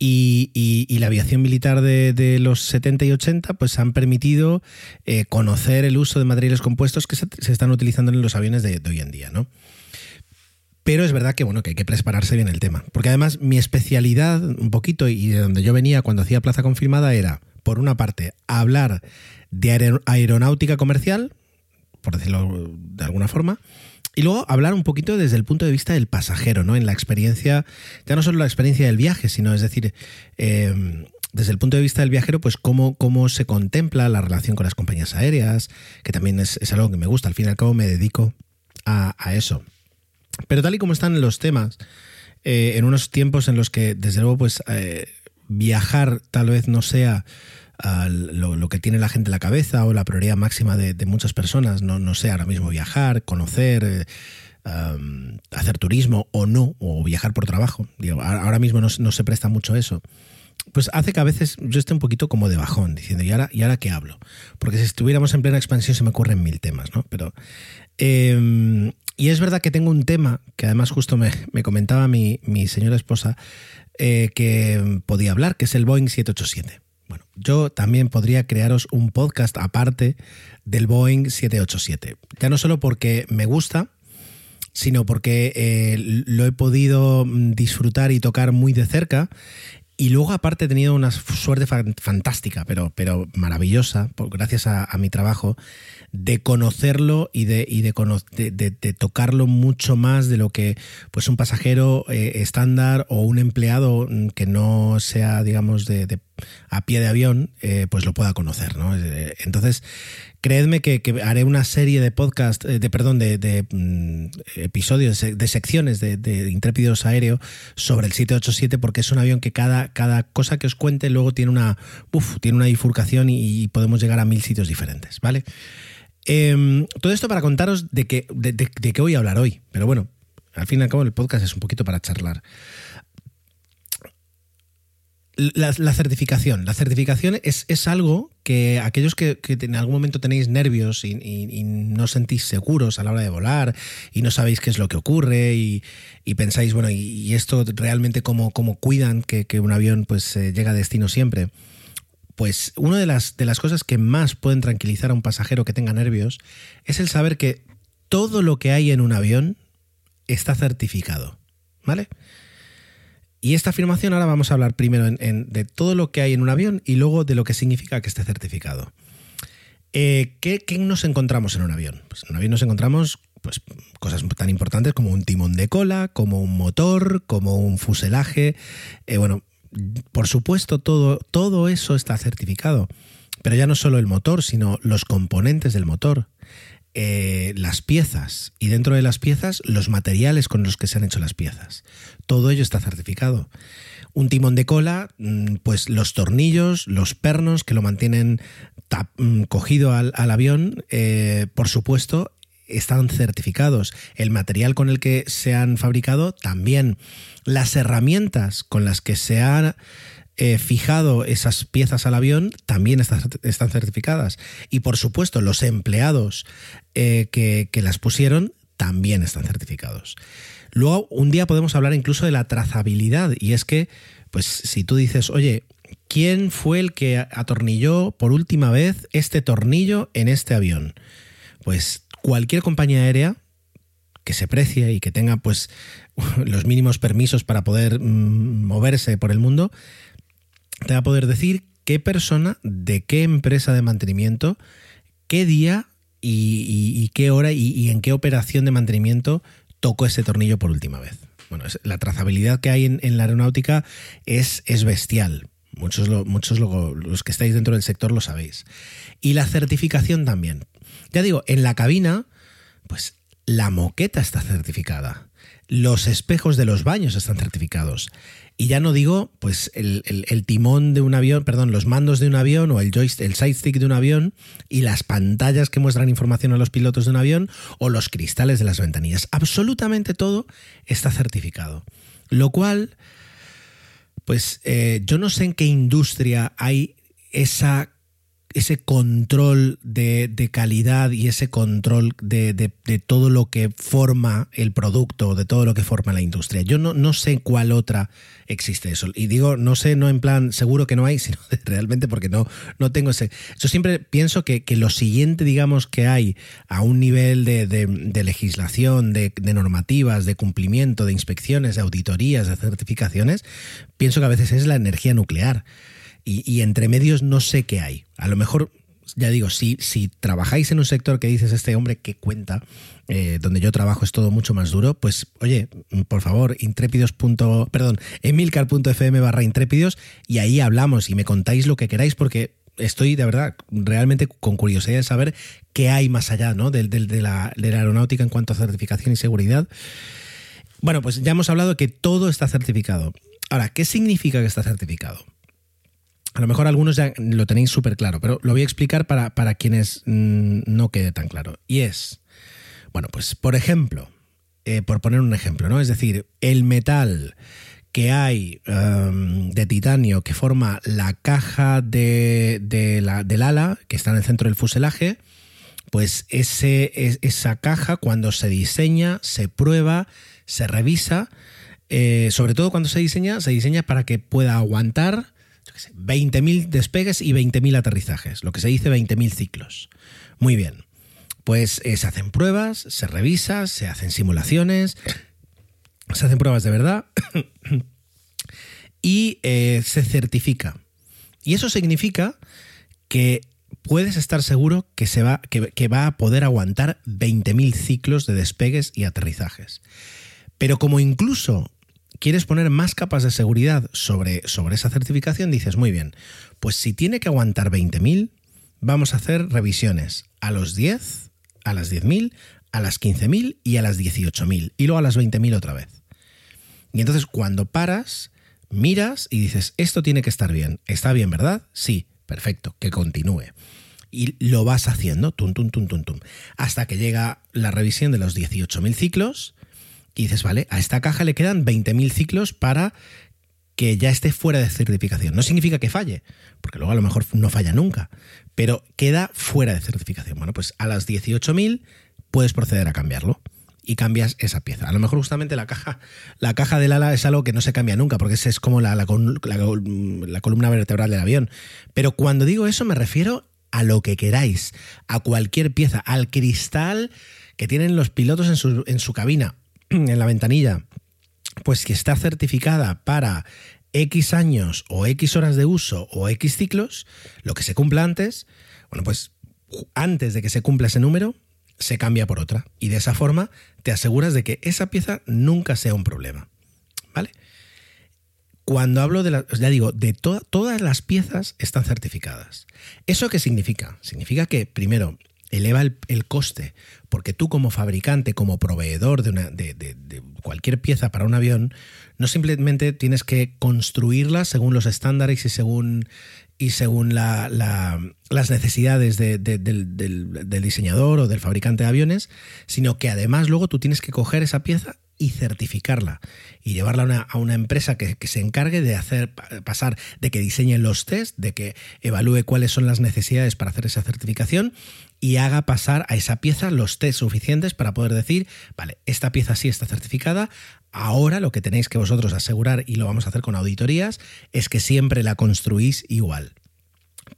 Y, la aviación militar de, los 70 y 80 pues han permitido eh, conocer el uso de materiales compuestos que se, se, están utilizando en los aviones de, de hoy en día, ¿no? Pero es verdad que bueno, que hay que prepararse bien el tema. Porque además mi especialidad, un poquito, y de donde yo venía cuando hacía plaza confirmada, era, por una parte, hablar de aeronáutica comercial, por decirlo de alguna forma, y luego hablar un poquito desde el punto de vista del pasajero, ¿no? En la experiencia, ya no solo la experiencia del viaje, sino es decir, eh, desde el punto de vista del viajero, pues cómo, cómo se contempla la relación con las compañías aéreas, que también es, algo que me gusta, al fin y al cabo me dedico a eso. Pero tal y como están los temas, eh, en unos tiempos en los que, desde luego, pues eh, viajar tal vez no sea uh, lo, que tiene la gente en la cabeza o la prioridad máxima de, muchas personas, no, no, sea ahora mismo viajar, conocer, eh, hacer turismo o no, o viajar por trabajo. Ahora mismo no, no, se presta mucho eso. Pues hace que a veces yo esté un poquito como de bajón, diciendo, ¿y ahora, ¿y ahora qué hablo? Porque si estuviéramos en plena expansión se me ocurren mil temas, ¿no? Pero eh, y es verdad que tengo un tema que además justo me, me comentaba mi, señora esposa eh, que podía hablar, que es el Boeing 787. Bueno, yo también podría crearos un podcast aparte del Boeing 787. Ya no solo porque me gusta, sino porque eh, lo he podido disfrutar y tocar muy de cerca. Y luego, aparte, he tenido una suerte fantástica, pero, pero maravillosa, por, gracias a, mi trabajo, de conocerlo y de, y de, tocarlo mucho más de lo que pues un pasajero eh, estándar o un empleado que no sea, digamos, de, a pie de avión, eh, pues lo pueda conocer. ¿no? Entonces, creedme que, que, haré una serie de podcast, eh, de perdón, de, de mm, episodios, de secciones de, Intrépidos Aéreo sobre el 787, porque es un avión que cada, cada cosa que os cuente luego tiene una, uf, tiene una bifurcación y, podemos llegar a mil sitios diferentes, ¿vale? Eh, todo esto para contaros de qué de, de, voy a hablar hoy. Pero bueno, al fin y al cabo el podcast es un poquito para charlar. La, certificación. La certificación es, es algo que aquellos que, que, en algún momento tenéis nervios y, no sentís seguros a la hora de volar y no sabéis qué es lo que ocurre y, pensáis, bueno, y, esto realmente cómo, cómo cuidan que, que, un avión pues eh, llega a destino siempre pues una de las, de las cosas que más pueden tranquilizar a un pasajero que tenga nervios es el saber que todo lo que hay en un avión está certificado. ¿Vale? Y esta afirmación ahora vamos a hablar primero de todo lo que hay en un avión y luego de lo que significa que esté certificado. Eh, ¿qué, ¿qué, nos encontramos en un avión? Pues en un avión nos encontramos pues, cosas tan importantes como un timón de cola, como un motor, como un fuselaje. Eh, bueno, por supuesto, todo, todo eso está certificado, pero ya no solo el motor, sino los componentes del motor, eh, las piezas y dentro de las piezas los materiales con los que se han hecho las piezas. Todo ello está certificado. Un timón de cola, mm, pues los tornillos, los pernos que lo mantienen mm, cogido al, al avión, eh, por supuesto, están certificados. El material con el que se han fabricado también. Las herramientas con las que se han eh, fijado esas piezas al avión también está, están certificadas. Y por supuesto, los empleados eh, que, que las pusieron también están certificados. Luego, un día podemos hablar incluso de la trazabilidad. Y es que, pues, si tú dices, oye, ¿quién fue el que atornilló por última vez este tornillo en este avión? Pues cualquier compañía aérea que se precie y que tenga pues los mínimos permisos para poder mmm, moverse por el mundo, te va a poder decir qué persona, de qué empresa de mantenimiento, qué día y, qué hora y, en qué operación de mantenimiento tocó ese tornillo por última vez. Bueno, la trazabilidad que hay en, la aeronáutica es, es bestial. Muchos, muchos los que estáis dentro del sector lo sabéis. Y la certificación también. Ya digo, en la cabina, pues la moqueta está certificada. Los espejos de los baños están certificados. Y ya no digo, pues, el, timón de un avión, perdón, los mandos de un avión o el joystick, el sidestick de un avión y las pantallas que muestran información a los pilotos de un avión o los cristales de las ventanillas. Absolutamente todo está certificado. Lo cual, pues, eh, yo no sé en qué industria hay esa ese control de, calidad y ese control de, todo lo que forma el producto, de todo lo que forma la industria. Yo no, no sé cuál otra existe eso. Y digo, no sé, no en plan seguro que no hay, sino realmente porque no, no tengo ese... Yo siempre pienso que, lo siguiente, digamos, que hay a un nivel de, legislación, de, normativas, de cumplimiento, de inspecciones, de auditorías, de certificaciones, pienso que a veces es la energía nuclear y, entre medios no sé qué hay. A lo mejor, ya digo, si, trabajáis en un sector que dices este hombre que cuenta, eh, donde yo trabajo es todo mucho más duro, pues oye, por favor, intrépidos. perdón, emilcar.fm barra intrépidos y ahí hablamos y me contáis lo que queráis porque estoy de verdad realmente con curiosidad de saber qué hay más allá ¿no? de, de, la, de la aeronáutica en cuanto a certificación y seguridad. Bueno, pues ya hemos hablado que todo está certificado. Ahora, ¿qué significa que está certificado? A lo mejor algunos ya lo tenéis súper claro, pero lo voy a explicar para, quienes mm, no quede tan claro. Y es, bueno, pues por ejemplo, eh, por poner un ejemplo, ¿no? Es decir, el metal que hay em, de titanio que forma la caja de, la, del ala, que está en el centro del fuselaje, pues esa caja cuando se diseña, se prueba, se revisa, eh, sobre todo cuando se diseña, se diseña para que pueda aguantar 20.000 despegues y 20.000 aterrizajes, lo que se dice 20.000 ciclos. Muy bien. Pues eh, se hacen pruebas, se revisa, se hacen simulaciones, se hacen pruebas de verdad y eh, se certifica. Y eso significa que puedes estar seguro que, se va, que va a poder aguantar 20.000 ciclos de despegues y aterrizajes. Pero como incluso quieres poner más capas de seguridad sobre, sobre esa certificación, dices, muy bien, pues si tiene que aguantar 20.000, vamos a hacer revisiones a los 10, a las 10.000, a las 15.000 y a las 18.000 y luego a las 20.000 otra vez. Y entonces cuando paras, miras y dices, esto tiene que estar bien. ¿Está bien, verdad? Sí, perfecto, que continúe. Y lo vas haciendo, tum, tum, tum, tum, tum, hasta que llega la revisión de los 18.000 ciclos y dices, vale, a esta caja le quedan 20.000 ciclos para que ya esté fuera de certificación. No significa que falle, porque luego a lo mejor no falla nunca, pero queda fuera de certificación. Bueno, pues a las 18.000 puedes proceder a cambiarlo y cambias esa pieza. A lo mejor justamente la caja, la caja del ala es algo que no se cambia nunca, porque esa es como la, la, la, columna vertebral del avión. Pero cuando digo eso me refiero a lo que queráis, a cualquier pieza, al cristal que tienen los pilotos en su, en su cabina en la ventanilla, pues que está certificada para X años o X horas de uso o X ciclos, lo que se cumpla antes, bueno, pues antes de que se cumpla ese número, se cambia por otra. Y de esa forma te aseguras de que esa pieza nunca sea un problema. ¿Vale? Cuando hablo de la, ya digo, de todas las piezas están certificadas. ¿Eso qué significa? Significa que, primero, eleva el, coste, porque tú como fabricante, como proveedor de, una, de, cualquier pieza para un avión, no simplemente tienes que construirla según los estándares y según, y según la, las necesidades del, del diseñador o del fabricante de aviones, sino que además luego tú tienes que coger esa pieza y certificarla y llevarla a una, empresa que, se encargue de hacer pasar, de que diseñe los test, de que evalúe cuáles son las necesidades para hacer esa certificación y haga pasar a esa pieza los test suficientes para poder decir, vale, esta pieza sí está certificada, ahora lo que tenéis que vosotros asegurar, y lo vamos a hacer con auditorías, es que siempre la construís igual.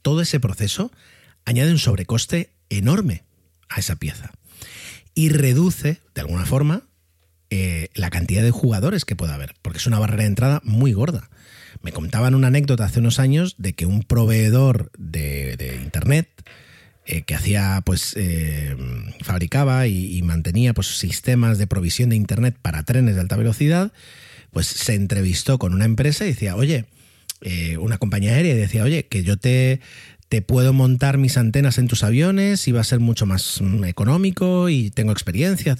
Todo ese proceso añade un sobrecoste enorme a esa pieza y reduce, de alguna forma, eh, la cantidad de jugadores que pueda haber, porque es una barrera de entrada muy gorda. Me contaban una anécdota hace unos años de que un proveedor de, Internet eh, que hacía, pues, eh, fabricaba y, mantenía pues, sistemas de provisión de Internet para trenes de alta velocidad, pues se entrevistó con una empresa y decía, oye, eh, una compañía aérea y decía, oye, que yo te, te puedo montar mis antenas en tus aviones y va a ser mucho más mm, económico y tengo experiencia.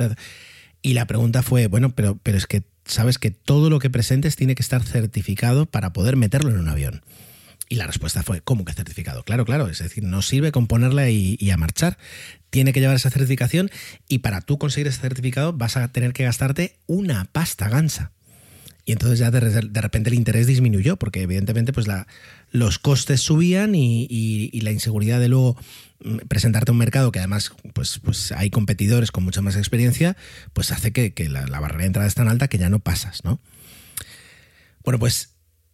Y la pregunta fue, bueno, pero, pero es que sabes que todo lo que presentes tiene que estar certificado para poder meterlo en un avión. Y la respuesta fue, ¿cómo que certificado? Claro, claro, es decir, no sirve con ponerla y, a marchar. Tiene que llevar esa certificación y para tú conseguir ese certificado vas a tener que gastarte una pasta gansa. Y entonces ya de, repente el interés disminuyó, porque evidentemente pues la, los costes subían y, la inseguridad de luego mm, presentarte a un mercado que además pues, pues hay competidores con mucha más experiencia, pues hace que, la, barrera de entrada es tan alta que ya no pasas, ¿no? Bueno, pues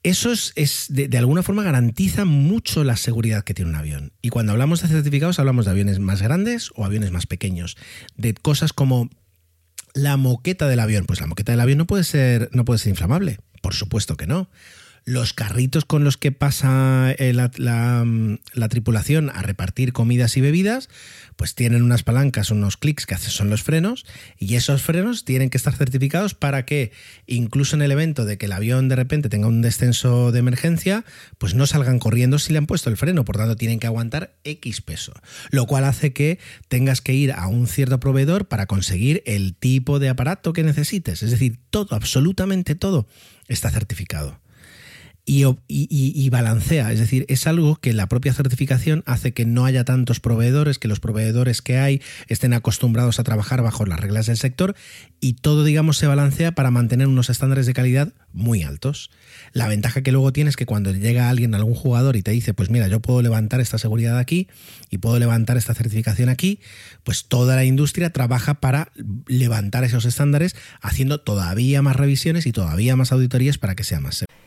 eso es, de, alguna forma garantiza mucho la seguridad que tiene un avión. Y cuando hablamos de certificados hablamos de aviones más grandes o aviones más pequeños, de cosas como la moqueta del avión. Pues la moqueta del avión no puede ser, no puede ser inflamable, por supuesto que no los carritos con los que pasa eh, la, tripulación a repartir comidas y bebidas, pues tienen unas palancas, unos clics que son los frenos, y esos frenos tienen que estar certificados para que, incluso en el evento de que el avión de repente tenga un descenso de emergencia, pues no salgan corriendo si le han puesto el freno, por tanto tienen que aguantar X peso, lo cual hace que tengas que ir a un cierto proveedor para conseguir el tipo de aparato que necesites, es decir, todo, absolutamente todo está certificado y, balancea. Es decir, es algo que la propia certificación hace que no haya tantos proveedores, que los proveedores que hay estén acostumbrados a trabajar bajo las reglas del sector y todo, digamos, se balancea para mantener unos estándares de calidad muy altos. La ventaja que luego tienes es que cuando llega alguien, algún jugador y te dice, pues mira, yo puedo levantar esta seguridad aquí y puedo levantar esta certificación aquí, pues toda la industria trabaja para levantar esos estándares haciendo todavía más revisiones y todavía más auditorías para que sea más seguro.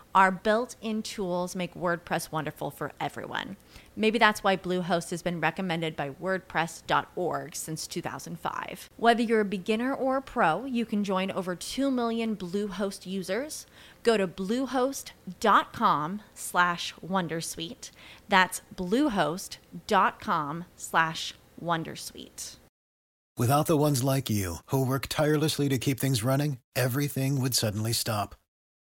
our built in tools make WordPress wonderful for everyone. Maybe that's why Bluehost has been recommended by WordPress.org since 2005. Whether you're a beginner or a pro, you can join over 2 million Bluehost users. Go to bluehost.com slash wondersuite. That's bluehost.com slash wondersuite. Without the ones like you, who work tirelessly to keep things running, everything would suddenly stop.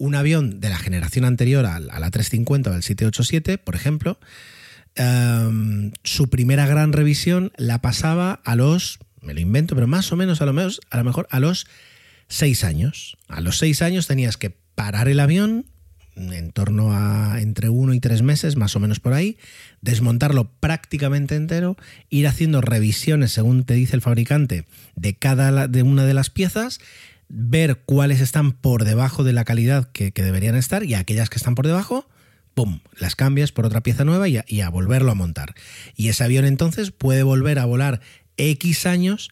un avión de la generación anterior a la 350 o al 787, por ejemplo, em, su primera gran revisión la pasaba a los, me lo invento, pero más o menos a lo, menos, a lo mejor a los seis años. A los seis años tenías que parar el avión en torno a entre uno y tres meses, más o menos por ahí, desmontarlo prácticamente entero, ir haciendo revisiones, según te dice el fabricante, de cada de una de las piezas ver cuáles están por debajo de la calidad que, deberían estar y aquellas que están por debajo, ¡pum!, las cambias por otra pieza nueva y a, volverlo a montar. Y ese avión entonces puede volver a volar X años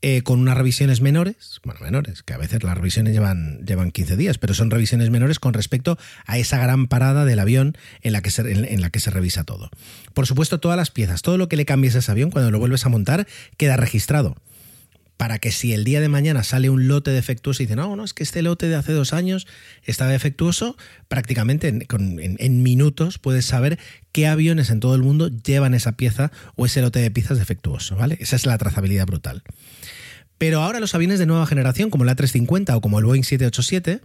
eh, con unas revisiones menores, bueno, menores, que a veces las revisiones llevan, llevan 15 días, pero son revisiones menores con respecto a esa gran parada del avión en la, que se, en la que se revisa todo. Por supuesto, todas las piezas, todo lo que le cambies a ese avión, cuando lo vuelves a montar, queda registrado para que si el día de mañana sale un lote defectuoso y dicen, no, no, es que este lote de hace dos años está defectuoso, prácticamente en, minutos puedes saber qué aviones en todo el mundo llevan esa pieza o ese lote de piezas defectuoso, ¿vale? Esa es la trazabilidad brutal. Pero ahora los aviones de nueva generación, como el A350 o como el Boeing 787,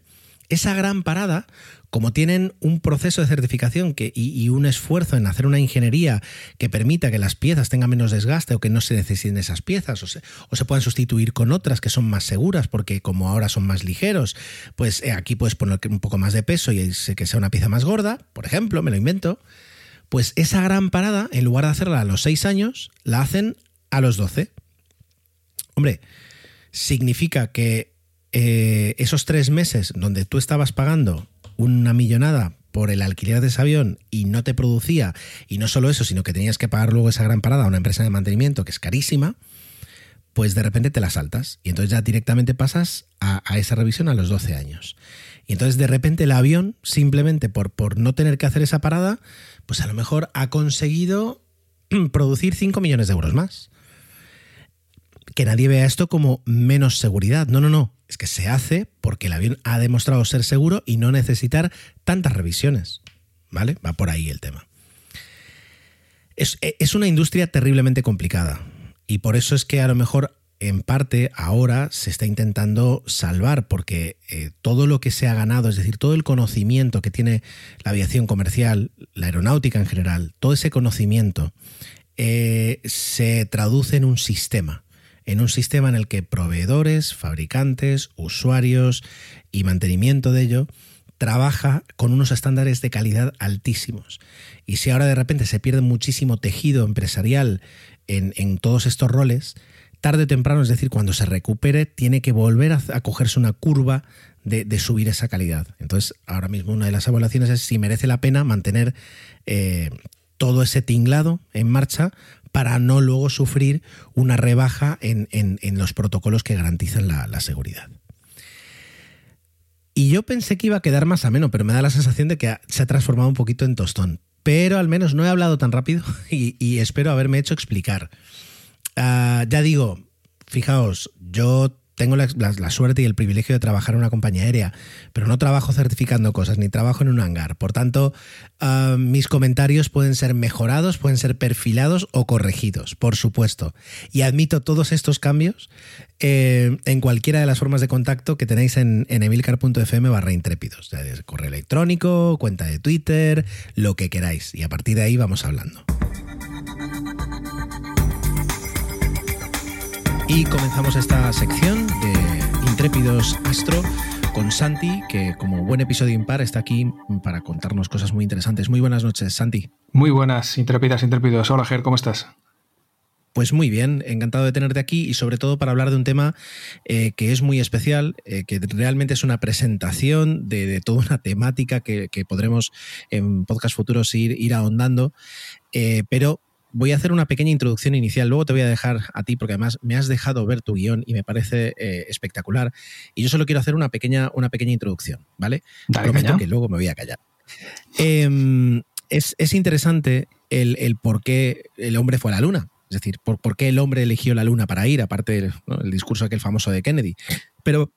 esa gran parada, como tienen un proceso de certificación y, un esfuerzo en hacer una ingeniería que permita que las piezas tengan menos desgaste o que no se necesiten esas piezas o se, o se puedan sustituir con otras que son más seguras porque como ahora son más ligeros, pues eh, aquí puedes poner un poco más de peso y que sea una pieza más gorda, por ejemplo, me lo invento, pues esa gran parada, en lugar de hacerla a los 6 años, la hacen a los 12. Hombre, significa que eh, esos tres meses donde tú estabas pagando una millonada por el alquiler de ese avión y no te producía, y no solo eso, sino que tenías que pagar luego esa gran parada a una empresa de mantenimiento que es carísima, pues de repente te la saltas y entonces ya directamente pasas a, esa revisión a los 12 años. Y entonces de repente el avión, simplemente por, por no tener que hacer esa parada, pues a lo mejor ha conseguido producir 5 millones de euros más. Que nadie vea esto como menos seguridad. No, no, no que se hace porque el avión ha demostrado ser seguro y no necesitar tantas revisiones. ¿Vale? Va por ahí el tema. Es, una industria terriblemente complicada y por eso es que a lo mejor en parte ahora se está intentando salvar porque eh, todo lo que se ha ganado, es decir, todo el conocimiento que tiene la aviación comercial, la aeronáutica en general, todo ese conocimiento eh, se traduce en un sistema en un sistema en el que proveedores, fabricantes, usuarios y mantenimiento de ello trabaja con unos estándares de calidad altísimos. Y si ahora de repente se pierde muchísimo tejido empresarial en, todos estos roles, tarde o temprano, es decir, cuando se recupere, tiene que volver a, cogerse una curva de, subir esa calidad. Entonces, ahora mismo una de las evaluaciones es si merece la pena mantener eh, todo ese tinglado en marcha para no luego sufrir una rebaja en, los protocolos que garantizan la, seguridad. Y yo pensé que iba a quedar más ameno, pero me da la sensación de que se ha transformado un poquito en tostón. Pero al menos no he hablado tan rápido y, espero haberme hecho explicar. Ah, ya digo, fijaos, yo tengo la, suerte y el privilegio de trabajar en una compañía aérea, pero no trabajo certificando cosas, ni trabajo en un hangar. Por tanto, ah, mis comentarios pueden ser mejorados, pueden ser perfilados o corregidos, por supuesto. Y admito todos estos cambios eh, en cualquiera de las formas de contacto que tenéis en, en emilcar.fm barra intrépidos. correo electrónico, cuenta de Twitter, lo que queráis. Y a partir de ahí vamos hablando. Y comenzamos esta sección de Intrépidos Astro con Santi, que como buen episodio impar está aquí para contarnos cosas muy interesantes. Muy buenas noches, Santi. Muy buenas, intrépidas, intrépidos. Hola, Ger, ¿cómo estás? Pues muy bien, encantado de tenerte aquí y sobre todo para hablar de un tema eh, que es muy especial, eh, que realmente es una presentación de, toda una temática que, podremos en podcast futuros ir, ir ahondando, eh, pero voy a hacer una pequeña introducción inicial, luego te voy a dejar a ti porque además me has dejado ver tu guion y me parece eh, espectacular. Y yo solo quiero hacer una pequeña, una pequeña introducción, ¿vale? Prometo que luego me voy a callar. Em, es, interesante el, por qué el hombre fue a la luna. Es decir, por, por qué el hombre eligió la luna para ir, aparte del el discurso aquel famoso de Kennedy. Pero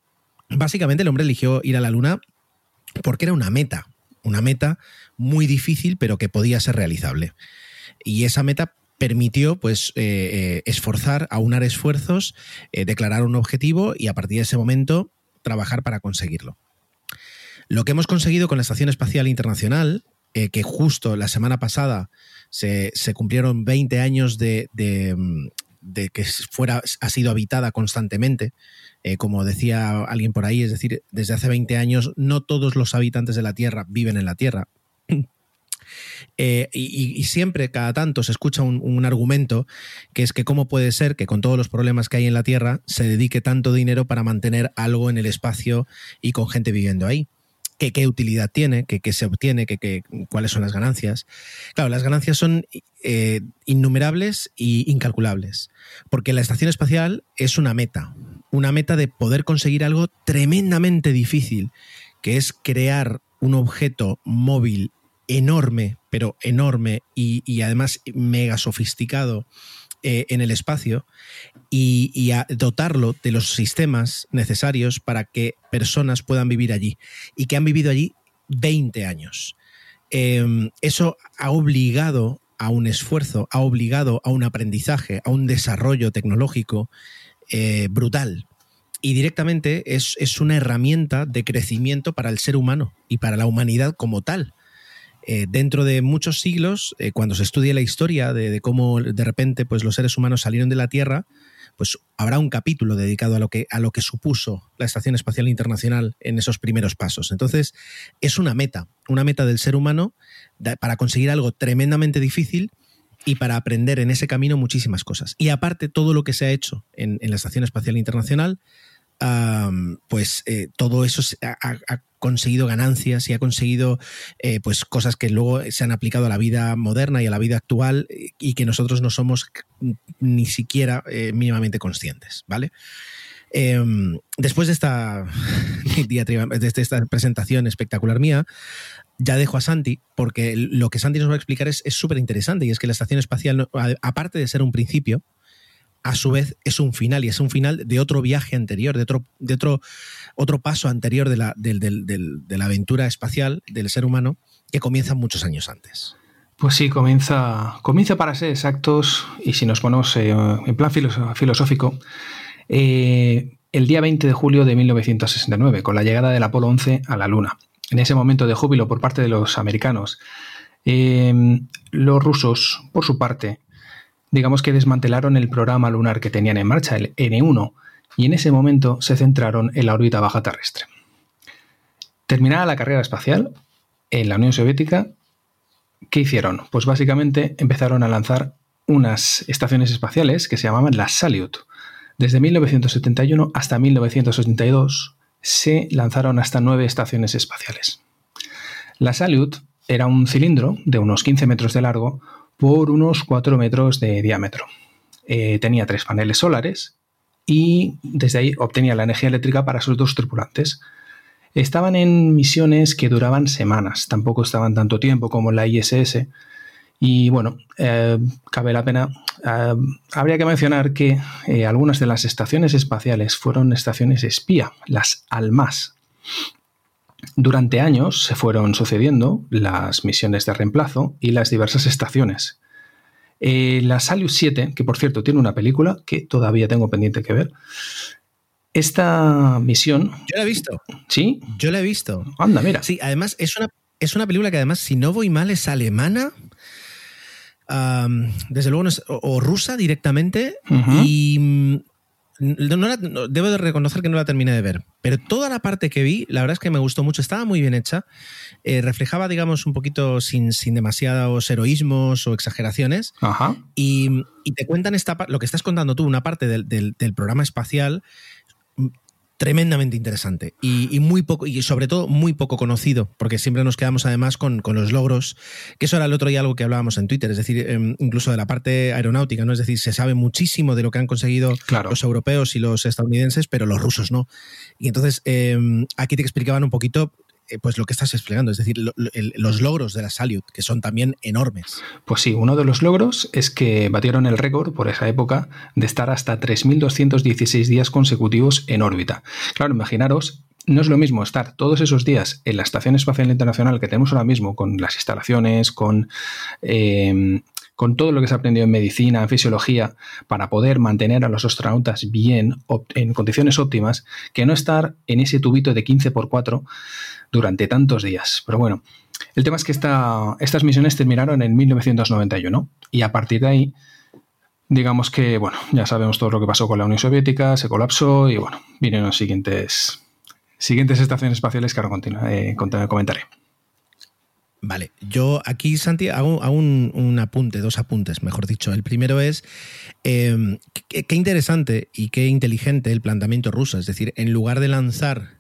básicamente el hombre eligió ir a la luna porque era una meta, una meta muy difícil pero que podía ser realizable. Y esa meta permitió pues eh, eh, esforzar, aunar esfuerzos, eh, declarar un objetivo y a partir de ese momento trabajar para conseguirlo. Lo que hemos conseguido con la Estación Espacial Internacional, que justo la semana pasada se, cumplieron 20 años de, que fuera, ha sido habitada constantemente, como decía alguien por ahí, es decir, desde hace 20 años no todos los habitantes de la Tierra viven en la Tierra, eh, y, siempre, cada tanto, se escucha un, argumento que es que cómo puede ser que con todos los problemas que hay en la Tierra se dedique tanto dinero para mantener algo en el espacio y con gente viviendo ahí. ¿Qué, qué utilidad tiene? ¿Qué, se obtiene? ¿Qué, cuáles son las ganancias? Claro, las ganancias son eh, innumerables e incalculables, porque la estación espacial es una meta, una meta de poder conseguir algo tremendamente difícil, que es crear un objeto móvil enorme, pero enorme y, además mega sofisticado eh, en el espacio y, a dotarlo de los sistemas necesarios para que personas puedan vivir allí y que han vivido allí 20 años. Em, eso ha obligado a un esfuerzo, ha obligado a un aprendizaje, a un desarrollo tecnológico eh, brutal. Y directamente es, es, una herramienta de crecimiento para el ser humano y para la humanidad como tal. Eh, dentro de muchos siglos, eh, cuando se estudie la historia de, cómo de repente pues, los seres humanos salieron de la Tierra, pues habrá un capítulo dedicado a lo, que, a lo que supuso la Estación Espacial Internacional en esos primeros pasos. Entonces, es una meta, una meta del ser humano para conseguir algo tremendamente difícil y para aprender en ese camino muchísimas cosas. Y aparte, todo lo que se ha hecho en, la Estación Espacial Internacional, pues eh, todo eso ha, conseguido ganancias y ha conseguido eh, pues cosas que luego se han aplicado a la vida moderna y a la vida actual y que nosotros no somos ni siquiera eh, mínimamente conscientes, ¿vale? Em, después de esta, de esta presentación espectacular mía, ya dejo a Santi, porque lo que Santi nos va a explicar es súper interesante y es que la estación espacial, aparte de ser un principio, a su vez es un final y es un final de otro viaje anterior, de otro, de otro, otro paso anterior de la, aventura espacial del ser humano que comienza muchos años antes. Pues sí, comienza, comienza para ser exactos y si nos ponemos eh, en plan filosófico, eh, el día 20 de julio de 1969, con la llegada del Apolo 11 a la Luna. En ese momento de júbilo por parte de los americanos, eh, los rusos, por su parte, digamos que desmantelaron el programa lunar que tenían en marcha, el N1, y en ese momento se centraron en la órbita baja terrestre. Terminada la carrera espacial, en la Unión Soviética, ¿qué hicieron? Pues básicamente empezaron a lanzar unas estaciones espaciales que se llamaban las Salyut. Desde 1971 hasta 1982 se lanzaron hasta nueve estaciones espaciales. La Salyut era un cilindro de unos 15 metros de largo por unos 4 metros de diámetro. Eh, tenía tres paneles solares y desde ahí obtenía la energía eléctrica para sus dos tripulantes. Estaban en misiones que duraban semanas, tampoco estaban tanto tiempo como la ISS. Y bueno, eh, cabe la pena, eh, habría que mencionar que algunas de las estaciones espaciales fueron estaciones espía, las ALMAS. Durante años se fueron sucediendo las misiones de reemplazo y las diversas estaciones. Eh, la Salyut 7, que por cierto tiene una película que todavía tengo pendiente que ver. Esta misión. Yo la he visto. ¿Sí? Yo la he visto. Anda, mira. Sí, además es una, es una película que además, si no voy mal, es alemana. desde luego o, rusa directamente. Y debo de reconocer que no la terminé de ver, pero toda la parte que vi, la verdad es que me gustó mucho, estaba muy bien hecha, eh, reflejaba, digamos, un poquito sin, sin demasiados heroísmos o exageraciones, Y, te cuentan esta, lo que estás contando tú, una parte del, del programa espacial tremendamente interesante y, muy poco y sobre todo muy poco conocido porque siempre nos quedamos además con, los logros que eso era el otro día algo que hablábamos en Twitter es decir em, incluso de la parte aeronáutica no es decir se sabe muchísimo de lo que han conseguido los europeos y los estadounidenses pero los rusos no. Y entonces em, aquí te explicaban un poquito eh, pues lo que estás explicando, es decir, los logros de la Salyut, que son también enormes. Pues sí, uno de los logros es que batieron el récord por esa época de estar hasta 3.216 días consecutivos en órbita. Claro, imaginaros no es lo mismo estar todos esos días en la Estación Espacial Internacional que tenemos ahora mismo, con las instalaciones, con eh, con todo lo que se ha aprendido en medicina, en fisiología, para poder mantener a los astronautas bien, en condiciones óptimas, que no estar en ese tubito de 15 por 4 durante tantos días. Pero bueno, el tema es que estas misiones terminaron en 1991 y a partir de ahí, digamos que, bueno, ya sabemos todo lo que pasó con la Unión Soviética, se colapsó y bueno, vienen las siguientes, siguientes estaciones espaciales que ahora eh, comentaré. Vale, yo aquí, Santi, hago, un, apunte, dos apuntes, mejor dicho. El primero es em, qué, interesante y qué inteligente el planteamiento ruso. Es decir, en lugar de lanzar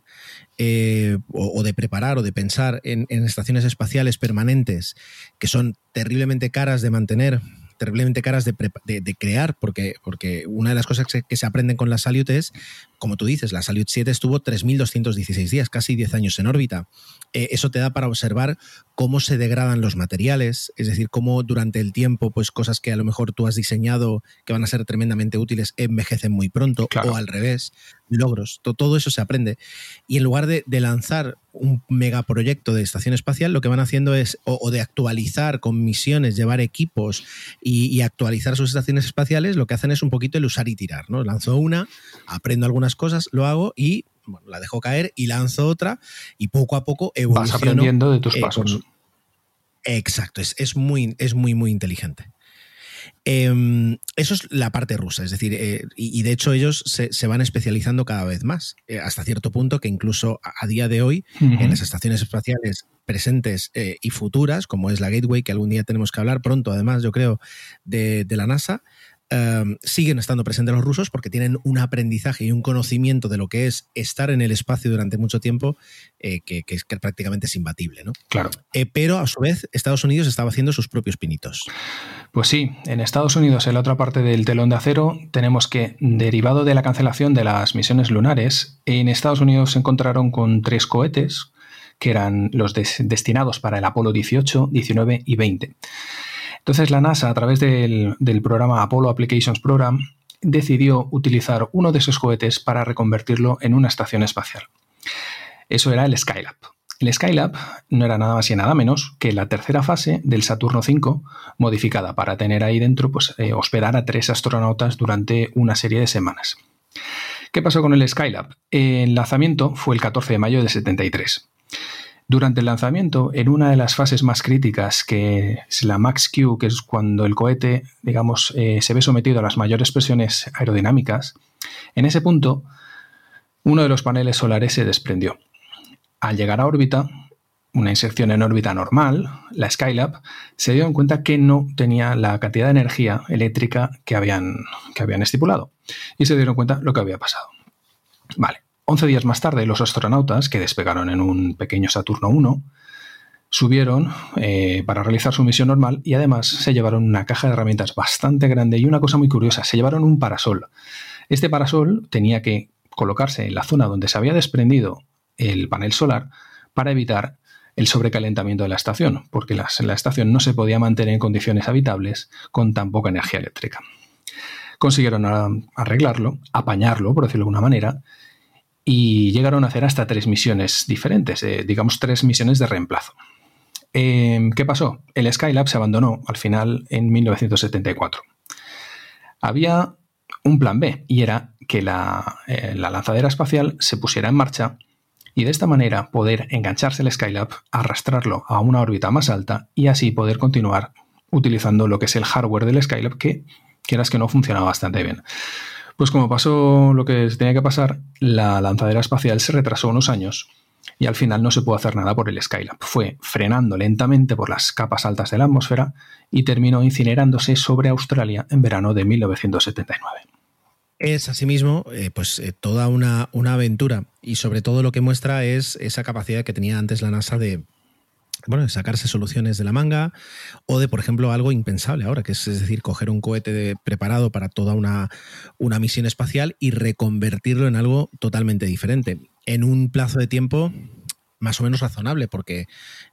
eh, o, de preparar o de pensar en, estaciones espaciales permanentes que son terriblemente caras de mantener terriblemente caras de, crear, porque, porque una de las cosas que, se aprenden con la Salyut es, como tú dices, la Salyut 7 estuvo 3.216 días, casi 10 años en órbita. Eh, eso te da para observar cómo se degradan los materiales, es decir, cómo durante el tiempo, pues cosas que a lo mejor tú has diseñado que van a ser tremendamente útiles envejecen muy pronto, o al revés, logros, todo eso se aprende. Y en lugar de, lanzar un megaproyecto de estación espacial, lo que van haciendo es, o, de actualizar con misiones, llevar equipos y, actualizar sus estaciones espaciales, lo que hacen es un poquito el usar y tirar, ¿no? Lanzo una, aprendo algunas cosas, lo hago y bueno, la dejo caer y lanzo otra y poco a poco evoluciono. Vas aprendiendo de tus eh, pasos. Exacto, es, es, muy, es muy, muy inteligente. Em, eso es la parte rusa, es decir, eh, y, de hecho ellos se, van especializando cada vez más, eh, hasta cierto punto que incluso a, día de hoy, en las estaciones espaciales presentes y futuras, como es la Gateway, que algún día tenemos que hablar pronto, además, yo creo, de, de la NASA, Em, siguen estando presentes los rusos porque tienen un aprendizaje y un conocimiento de lo que es estar en el espacio durante mucho tiempo eh, que, es prácticamente es imbatible. ¿no? Claro. Eh, pero a su vez, Estados Unidos estaba haciendo sus propios pinitos. Pues sí, en Estados Unidos, en la otra parte del telón de acero, tenemos que, derivado de la cancelación de las misiones lunares, en Estados Unidos se encontraron con tres cohetes que eran los destinados para el Apolo 18, 19 y 20. Entonces la NASA, a través del, programa Apollo Applications Program, decidió utilizar uno de esos cohetes para reconvertirlo en una estación espacial. Eso era el Skylab. El Skylab no era nada más y nada menos que la tercera fase del Saturno V, modificada para tener ahí dentro, pues, eh, hospedar a tres astronautas durante una serie de semanas. ¿Qué pasó con el Skylab? El lanzamiento fue el 14 de mayo de 73. Durante el lanzamiento, en una de las fases más críticas, que es la Max Q, que es cuando el cohete, digamos, eh, se ve sometido a las mayores presiones aerodinámicas, en ese punto, uno de los paneles solares se desprendió. Al llegar a órbita, una inserción en órbita normal, la Skylab, se dio en cuenta que no tenía la cantidad de energía eléctrica que habían, que habían estipulado. Y se dieron cuenta lo que había pasado. Vale, 11 días más tarde, los astronautas, que despegaron en un pequeño Saturno 1, subieron eh, para realizar su misión normal y además se llevaron una caja de herramientas bastante grande y una cosa muy curiosa, se llevaron un parasol. Este parasol tenía que colocarse en la zona donde se había desprendido el panel solar para evitar el sobrecalentamiento de la estación, porque la, la estación no se podía mantener en condiciones habitables con tan poca energía eléctrica. Consiguieron arreglarlo, apañarlo, por decirlo de alguna manera, y llegaron a hacer hasta tres misiones diferentes, eh, digamos tres misiones de reemplazo. Em, ¿Qué pasó? El Skylab se abandonó al final en 1974. Había un plan B y era que la, eh, la lanzadera espacial se pusiera en marcha y de esta manera poder engancharse el Skylab, arrastrarlo a una órbita más alta y así poder continuar utilizando lo que es el hardware del Skylab que quieras que no funcionaba bastante bien. Pues como pasó lo que tenía que pasar, la lanzadera espacial se retrasó unos años y al final no se pudo hacer nada por el Skylab. Fue frenando lentamente por las capas altas de la atmósfera y terminó incinerándose sobre Australia en verano de 1979. Es asimismo eh, pues, eh, toda una, una aventura y sobre todo lo que muestra es esa capacidad que tenía antes la NASA de bueno, de sacarse soluciones de la manga o de, por ejemplo, algo impensable ahora, que es, decir, coger un cohete preparado para toda una, una, misión espacial y reconvertirlo en algo totalmente diferente, en un plazo de tiempo más o menos razonable, porque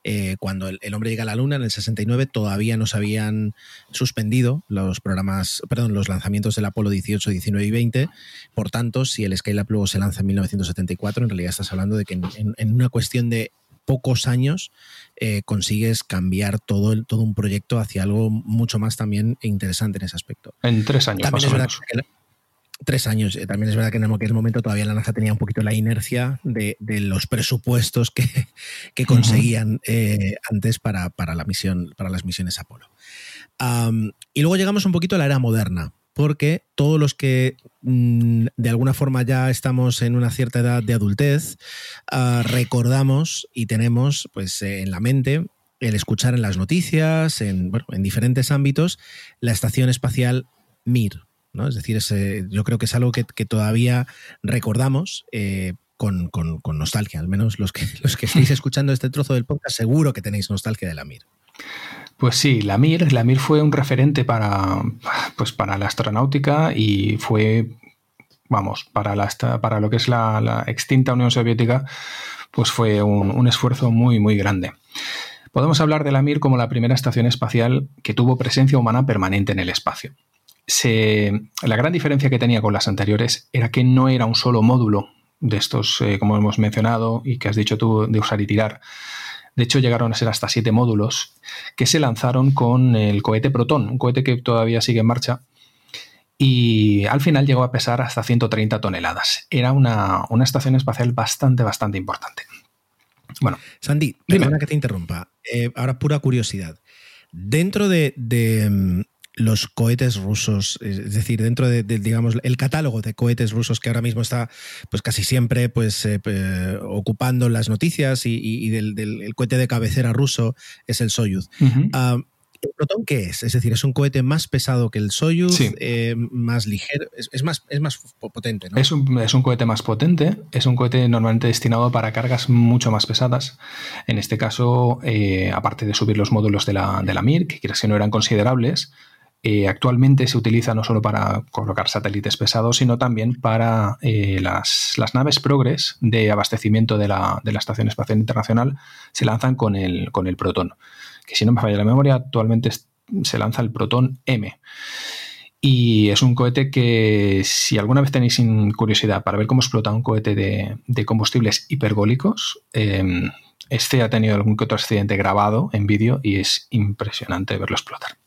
eh, cuando el, hombre llega a la Luna en el 69 todavía no se habían suspendido los programas, perdón, los lanzamientos del Apolo 18, 19 y 20. Por tanto, si el Skylab luego se lanza en 1974, en realidad estás hablando de que en una cuestión de pocos años eh, consigues cambiar todo, el, todo un proyecto hacia algo mucho más también interesante en ese aspecto. En tres años más o menos. tres años. Eh, también es verdad que en aquel momento todavía la NASA tenía un poquito la inercia de, los presupuestos que, conseguían eh, antes para, la misión, para las misiones Apolo. y luego llegamos un poquito a la era moderna porque todos los que mm, de alguna forma ya estamos en una cierta edad de adultez, ah, recordamos y tenemos pues, eh, en la mente el escuchar en las noticias, en, diferentes ámbitos, la estación espacial Mir. ¿no? Es decir, yo creo que es algo que, todavía recordamos. Eh, con, con, nostalgia, al menos los que, los que estáis escuchando este trozo del podcast, seguro que tenéis nostalgia de la Mir. Pues sí, la Mir, la Mir fue un referente para, pues para la astronáutica y fue, vamos, para, la, para lo que es la, extinta Unión Soviética, pues fue un, esfuerzo muy, muy grande. Podemos hablar de la Mir como la primera estación espacial que tuvo presencia humana permanente en el espacio. la gran diferencia que tenía con las anteriores era que no era un solo módulo de estos, eh, como hemos mencionado y que has dicho tú, de usar y tirar, de hecho, llegaron a ser hasta siete módulos que se lanzaron con el cohete Proton, un cohete que todavía sigue en marcha. Y al final llegó a pesar hasta 130 toneladas. Era una, estación espacial bastante, bastante importante. Bueno, Sandy, perdona que te interrumpa. Eh, ahora, pura curiosidad. Dentro de, mm, los cohetes rusos, es decir, dentro de, digamos, el catálogo de cohetes rusos que ahora mismo está, pues casi siempre, pues eh, ocupando las noticias y, del, cohete de cabecera ruso es el Soyuz. Ah, ¿El Proton qué es? Es decir, es un cohete más pesado que el Soyuz, eh, más ligero, es, más, es más potente, ¿no? Es un, es un, cohete más potente, es un cohete normalmente destinado para cargas mucho más pesadas. En este caso, eh, aparte de subir los módulos de la, de la Mir, que quieras que no eran considerables, eh, actualmente se utiliza no solo para colocar satélites pesados, sino también para eh, las, naves Progress de abastecimiento de la, Estación Espacial Internacional, se lanzan con el, con el Proton. Que si no me falla la memoria, actualmente se lanza el Proton M. Y es un cohete que, si alguna vez tenéis curiosidad para ver cómo explota un cohete de, combustibles hipergólicos, em, este ha tenido algún que otro accidente grabado en vídeo y es impresionante verlo explotar.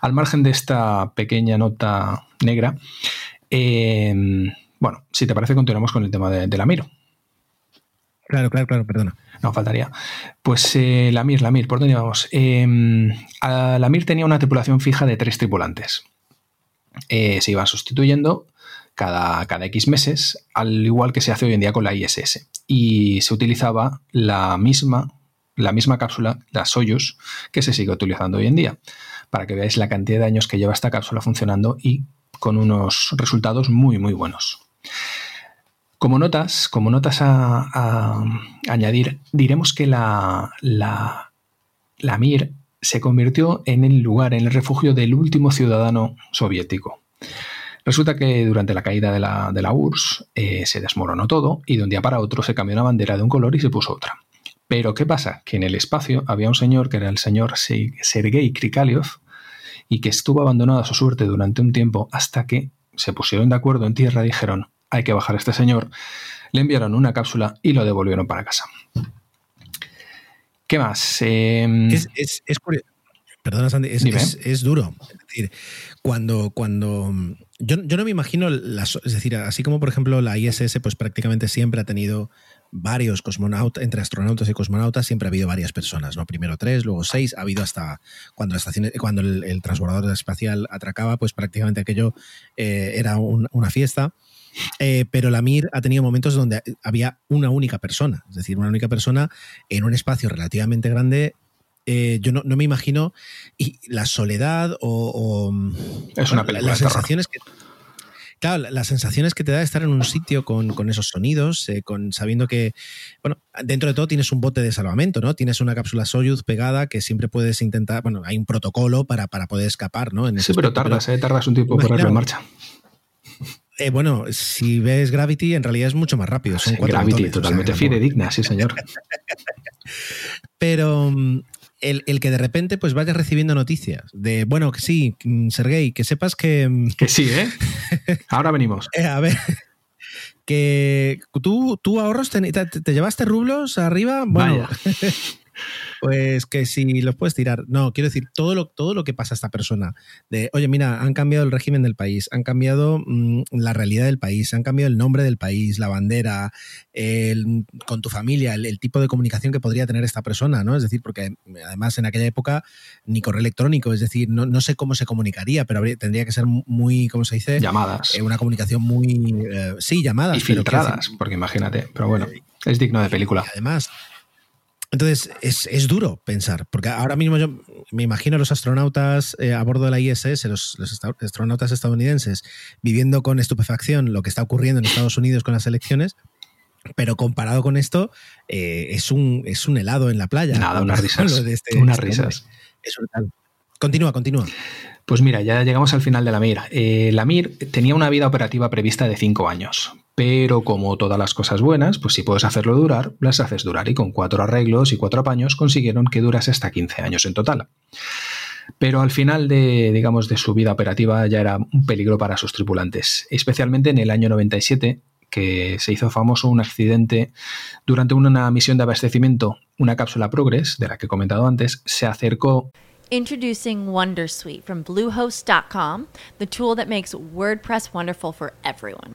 Al margen de esta pequeña nota negra, em, bueno, si te parece, continuamos con el tema de, la Mir. Claro, claro, claro, perdona. No, faltaría. Pues eh, la Mir, la Mir, ¿por dónde vamos? Em, la Mir tenía una tripulación fija de tres tripulantes. Eh, se iban sustituyendo cada, cada X meses, al igual que se hace hoy en día con la ISS. Y se utilizaba la misma, la misma cápsula, la Soyuz, que se sigue utilizando hoy en día, para que veáis la cantidad de años que lleva esta cápsula funcionando y con unos resultados muy, muy buenos. Como notas, como notas a, añadir, diremos que la, la, la Mir se convirtió en el lugar, en el refugio del último ciudadano soviético. Resulta que durante la caída de la, de la URSS eh, se desmoronó todo y de un día para otro se cambió una bandera de un color y se puso otra. Pero ¿qué pasa? Que en el espacio había un señor que era el señor Sergei Krikalev y que estuvo abandonado a su suerte durante un tiempo hasta que se pusieron de acuerdo en tierra y dijeron hay que bajar a este señor, le enviaron una cápsula y lo devolvieron para casa. ¿Qué más? Em, es, Perdona, Sandy, es, duro. Es decir, cuando, cuando yo, no me imagino, las, es decir, así como por ejemplo la ISS, pues prácticamente siempre ha tenido varios cosmonautas, entre astronautas y cosmonautas siempre ha habido varias personas, ¿no? Primero tres, luego seis, ha habido hasta cuando la estación, cuando el, transbordador espacial atracaba, pues prácticamente aquello eh, era una fiesta. Eh, pero la Mir ha tenido momentos donde había una única persona, es decir, una única persona en un espacio relativamente grande eh, yo no, me imagino y la soledad o, es una película las sensaciones que claro las sensaciones que te da estar en un sitio con, esos sonidos eh, con sabiendo que bueno dentro de todo tienes un bote de salvamento no tienes una cápsula Soyuz pegada que siempre puedes intentar bueno hay un protocolo para, para poder escapar no sí pero tardas eh, tardas un tiempo por en marcha. Bueno, si ves Gravity, en realidad es mucho más rápido. Son Gravity, totalmente fidedigna, sí, señor. Pero mm, el, que de repente pues vayas recibiendo noticias de, bueno, que sí, mm, Sergey, que sepas que... Mm, que sí, ¿eh? Ahora venimos. Eh, a ver, que tú, tú ahorros, te, llevaste rublos arriba, bueno... Pues que si los puedes tirar. No, quiero decir, todo lo, todo lo que pasa a esta persona. De, oye, mira, han cambiado el régimen del país, han cambiado mm, la realidad del país, han cambiado el nombre del país, la bandera, con tu familia, el, tipo de comunicación que podría tener esta persona, ¿no? Es decir, porque además en aquella época ni correo electrónico, es decir, no, sé cómo se comunicaría, pero tendría que ser muy, ¿cómo se dice? Llamadas. Eh, una comunicación muy. Eh, sí, llamadas. Y filtradas, porque imagínate, pero bueno, es digno de película. además, entonces, es, duro pensar, porque ahora mismo yo me imagino a los astronautas eh, a bordo de la ISS, los, astronautas estadounidenses, viviendo con estupefacción lo que está ocurriendo en Estados Unidos con las elecciones, pero comparado con esto, eh, es, un, es un helado en la playa. Nada, unas risas. Este, unas este risas. Es brutal. Continúa, continúa. Pues mira, ya llegamos al final de la Mir. Eh, la Mir tenía una vida operativa prevista de 5 años, pero como todas las cosas buenas, pues si puedes hacerlo durar, las haces durar y con cuatro arreglos y cuatro apaños consiguieron que durase hasta 15 años en total. Pero al final de, digamos, de su vida operativa ya era un peligro para sus tripulantes, especialmente en el año 97, que se hizo famoso un accidente durante una misión de abastecimiento, una cápsula Progress, de la que he comentado antes, se acercó Introducing Wondersuite from Bluehost.com, the tool that makes WordPress wonderful for everyone.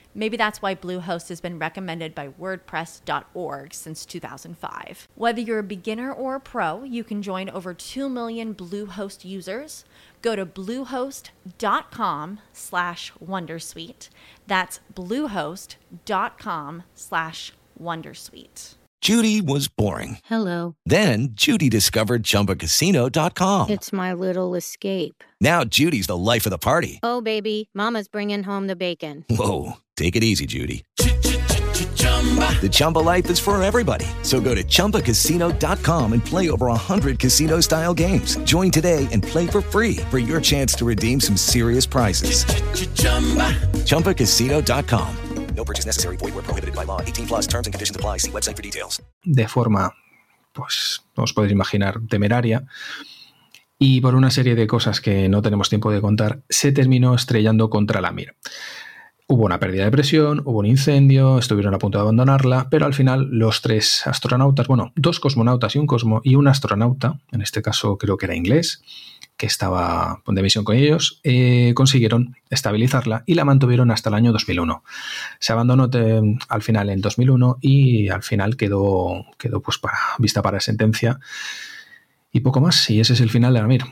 Maybe that's why Bluehost has been recommended by WordPress.org since 2005. Whether you're a beginner or a pro, you can join over 2 million Bluehost users. Go to bluehost.com slash wondersuite. That's bluehost.com slash wondersuite. Judy was boring. Hello. Then Judy discovered ChumbaCasino.com. It's my little escape. Now Judy's the life of the party. Oh, baby, Mama's bringing home the bacon. Whoa, take it easy, Judy. The Chumba life is for everybody. So go to ChumbaCasino.com and play over 100 casino style games. Join today and play for free for your chance to redeem some serious prizes. ChumbaCasino.com. No purchase necessary. Void where prohibited by law. 18 plus terms and conditions apply. See website for details. de forma, pues, os podéis imaginar, temeraria. Y por una serie de cosas que no tenemos tiempo de contar, se terminó estrellando contra la Mir. Hubo una pérdida de presión, hubo un incendio, estuvieron a punto de abandonarla, pero al final los tres astronautas, bueno, dos cosmonautas y un, cosmo, y un astronauta, en este caso creo que era inglés, que estaba de misión con ellos, eh, consiguieron estabilizarla y la mantuvieron hasta el año 2001. Se abandonó de- al final en 2001 y al final quedó, quedó pues para, vista para sentencia y poco más. Y ese es el final de la Mir.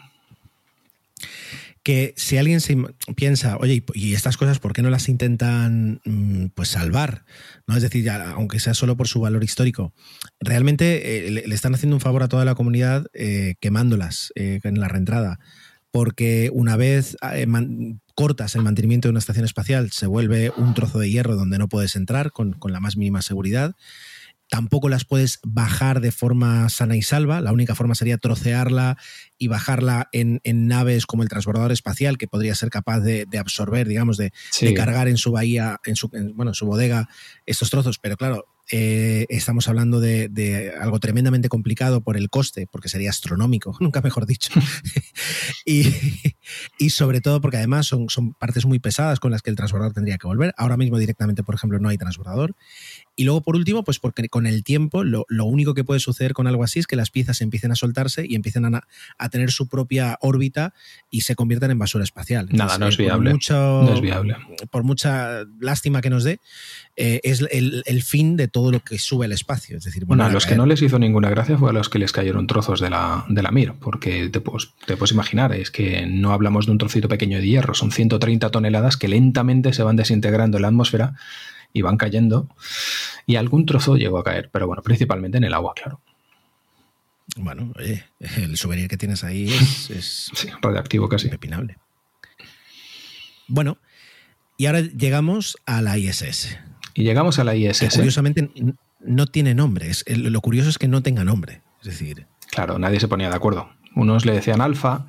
Que si alguien se piensa, oye, y- estas cosas, ¿por qué no las intentan mm, pues salvar? ¿No? Es decir, aunque sea solo por su valor histórico, realmente eh, le, están haciendo un favor a toda la comunidad eh, quemándolas eh, en la reentrada. Porque una vez cortas el mantenimiento de una estación espacial, se vuelve un trozo de hierro donde no puedes entrar con, con la más mínima seguridad tampoco las puedes bajar de forma sana y salva. La única forma sería trocearla y bajarla en, en naves como el transbordador espacial, que podría ser capaz de, de absorber, digamos, de, Sí. de cargar en su bahía, en su, en, bueno, en su bodega, estos trozos. Pero claro, eh, estamos hablando de, de algo tremendamente complicado por el coste, porque sería astronómico, nunca mejor dicho. y, y sobre todo porque además son, son partes muy pesadas con las que el transbordador tendría que volver. Ahora mismo directamente, por ejemplo, no hay transbordador. Y luego, por último, pues porque con el tiempo lo, lo único que puede suceder con algo así es que las piezas empiecen a soltarse y empiecen a, a tener su propia órbita y se conviertan en basura espacial. Nada, no es por viable. mucho- No es viable. Por mucha lástima que nos dé, eh, es el, el fin de todo lo que sube al espacio. Es decir, Bueno, a los que no les hizo ninguna gracia fue a los que les cayeron trozos de la, de la Mir, porque te puedes, te puedes imaginar, es que no hablamos de un trocito pequeño de hierro, son 130 toneladas que lentamente se van desintegrando en la atmósfera y van cayendo, y algún trozo llegó a caer, pero bueno, principalmente en el agua, claro. Bueno, oye, el souvenir que tienes ahí es, es Sí, radiactivo casi. impepinable. Bueno, y ahora llegamos a la ISS. Y llegamos a la que ISS. curiosamente no tiene nombre. Lo curioso es que no tenga nombre. Es decir, Claro, nadie se ponía de acuerdo. Unos le decían alfa,